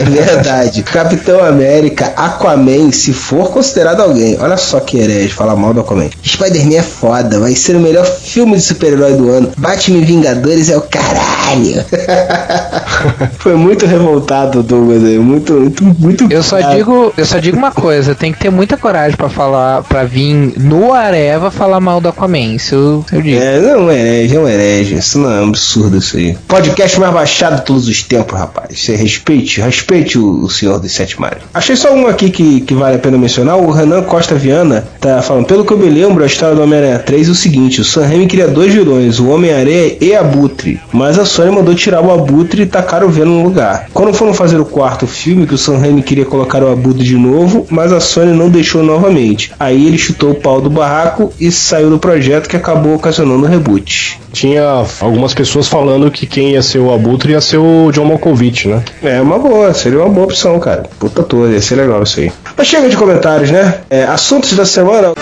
É verdade. Capitão América, Aquaman, se for considerado alguém. Olha só que herege, falar mal do Aquaman. Spider-Man é foda, vai ser o melhor filme de super-herói do ano. Batman Vingadores é o caralho. [laughs] Foi muito revoltado Douglas aí, muito, muito, muito. Eu só cara. digo, eu só digo uma coisa, tem que ter muita coragem pra falar, para vir no Areva falar mal do Aquaman, isso eu, eu digo. É, não é um herege, é um herege. Isso não é um absurdo isso aí. Podcast mais baixado de todos os tempos, rapaz. Você respeite, respeite o, o senhor dos sete mares. Achei só um aqui que, que vale a pena mencionar. O Renan Costa Viana tá falando, pelo que eu me lembro, a história do Homem-Aranha 3 é o seguinte: o Sam Raimi queria dois vilões, o Homem-Aranha e Abutre. Mas a Sony mandou tirar o Abutre e tacar o Venom no lugar. Quando foram fazer o quarto filme, que o Sam Raimi queria colocar o Abutre de novo, mas a Sony não deixou novamente. Aí ele chutou o pau do barraco e saiu do projeto que acabou ocasionando o reboot. Tinha algumas pessoas falando que quem ia ser o Abutre ia ser o John Malkovich, né? É uma boa, seria uma boa opção, cara. Puta toda, ia ser legal isso aí. Mas chega de comentários, né? É, assuntos da semana.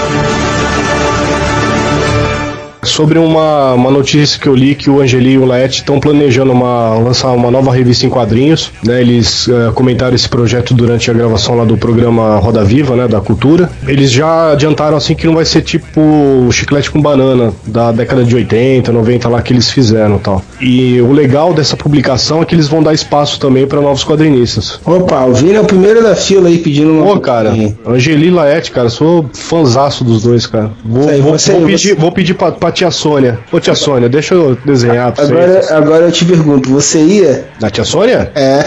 Sobre uma, uma notícia que eu li que o Angeli e o Laet estão planejando uma, lançar uma nova revista em quadrinhos. Né? Eles eh, comentaram esse projeto durante a gravação lá do programa Roda Viva, né? Da Cultura. Eles já adiantaram assim que não vai ser tipo o chiclete com banana da década de 80, 90 lá que eles fizeram e tal. E o legal dessa publicação é que eles vão dar espaço também para novos quadrinistas. Opa, o Vini é o primeiro da fila aí pedindo uma. Pô, cara, Angeli e Laet, cara, sou fãzaço dos dois, cara. Vou, aí, vou, você- vou você- pedir, vou pedir pra, pra tia Sônia. Ô tia Sônia, deixa eu desenhar pra Agora, vocês. agora eu te pergunto, você ia? Da tia Sônia? É.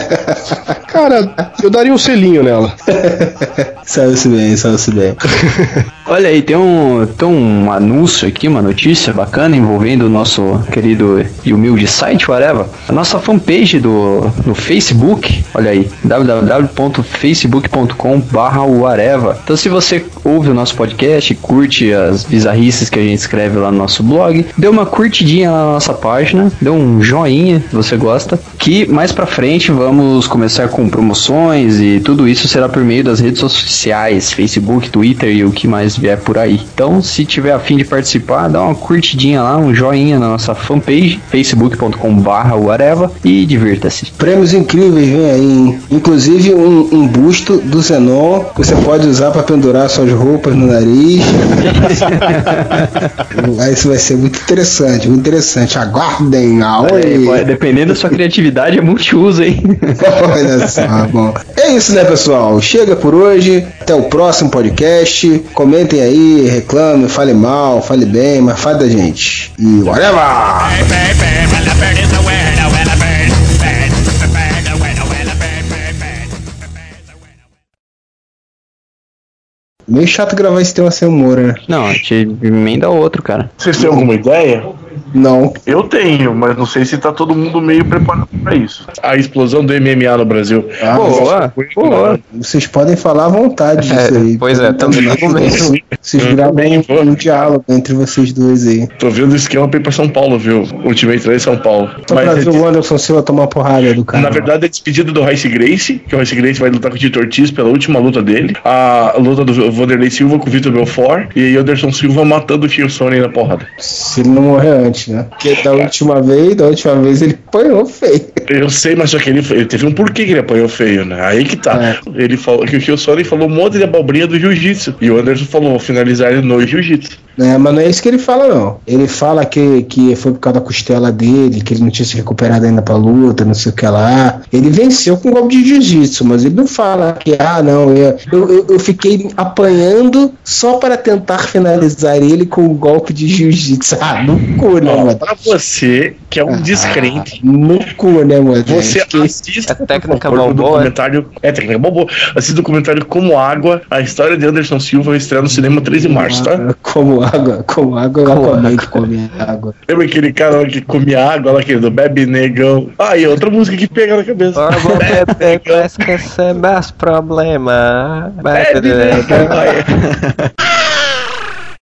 [laughs] Cara, eu daria um selinho nela. [laughs] Saiu-se bem, saiu-se bem. [laughs] Olha aí, tem um, tem um anúncio aqui, uma notícia bacana envolvendo o nosso querido e humilde site, whatever. A nossa fanpage do, no Facebook, olha aí, www.facebook.com barra. Então se você ouve o nosso podcast, curte as bizarrices que a gente escreve lá no nosso blog, dê uma curtidinha na nossa página, dê um joinha se você gosta, que mais pra frente vamos começar com promoções e tudo isso será por meio das redes sociais, Facebook, Twitter e o que mais vier por aí. Então, se tiver a fim de participar, dá uma curtidinha lá, um joinha na nossa fanpage, facebook.com barra whatever e divirta-se. Prêmios incríveis vem aí? Inclusive um, um busto do Zenon que você pode usar pra pendurar suas roupas no nariz. [laughs] Vai muito, vai ser muito interessante, muito interessante. Aguardem a aí, dependendo da sua criatividade, é multiuso, hein? [laughs] Olha só, bom. É isso, né, pessoal? Chega por hoje. Até o próximo podcast. Comentem aí, reclamem, fale mal, fale bem, mas fale da gente. E whatever! Meio chato gravar esse tema sem humor, né? Não, a gente emenda outro, cara. Vocês têm alguma ideia? Não. Eu tenho, mas não sei se tá todo mundo meio preparado pra isso. A explosão do MMA no Brasil. Ah, boa, boa. Vocês podem falar à vontade disso aí. pois é, também no começo. Vocês gravam um, um diálogo entre vocês dois aí. Tô vendo o esquema pra ir pra São Paulo, viu? Ultimate 3 São Paulo. Só pra ver o Anderson Silva tomar porrada do cara. Na verdade, é despedida do Rice Grace, que o Rice Grace vai lutar com o Tito Ortiz pela última luta dele. A luta do Vanderlei Silva com o Vitor Belfort. E aí o Anderson Silva matando o Tio Sony na porrada. Se ele não morrer antes, né? Porque da última vez, da última vez ele apanhou feio. Eu sei, mas só que ele, ele teve um porquê que ele apanhou feio, né? Aí que tá. Ele falou que o Tio Sony falou um monte de abobrinha do jiu-jitsu. E o Anderson falou, finalizar ele no jiu-jitsu. É, mas não é isso que ele fala, não. Ele fala que, que foi por causa da costela dele, que ele não tinha se recuperado ainda pra luta, não sei o que lá. Ele venceu com um golpe de jiu-jitsu, mas ele não fala que, ah, não, eu, eu, eu fiquei apanhando só para tentar finalizar ele com um golpe de jiu-jitsu. [laughs] Ah, no mano? pra você, que é um descrente, No cu, né, mano? Você assista É técnica favor, o Balboa, é? documentário. É técnica Balboa. Assista o documentário Como Água, a história de Anderson Silva vai estrear no cinema 3 de março, tá? Como água, como água, eu Aquaman que come água. Lembra aquele cara lá que comia água lá, aquele do Bebe Negão? Ah, e outra música que pega na cabeça. Só vou [laughs] beber pra esquecer meus problemas. Bebe Negão. [laughs]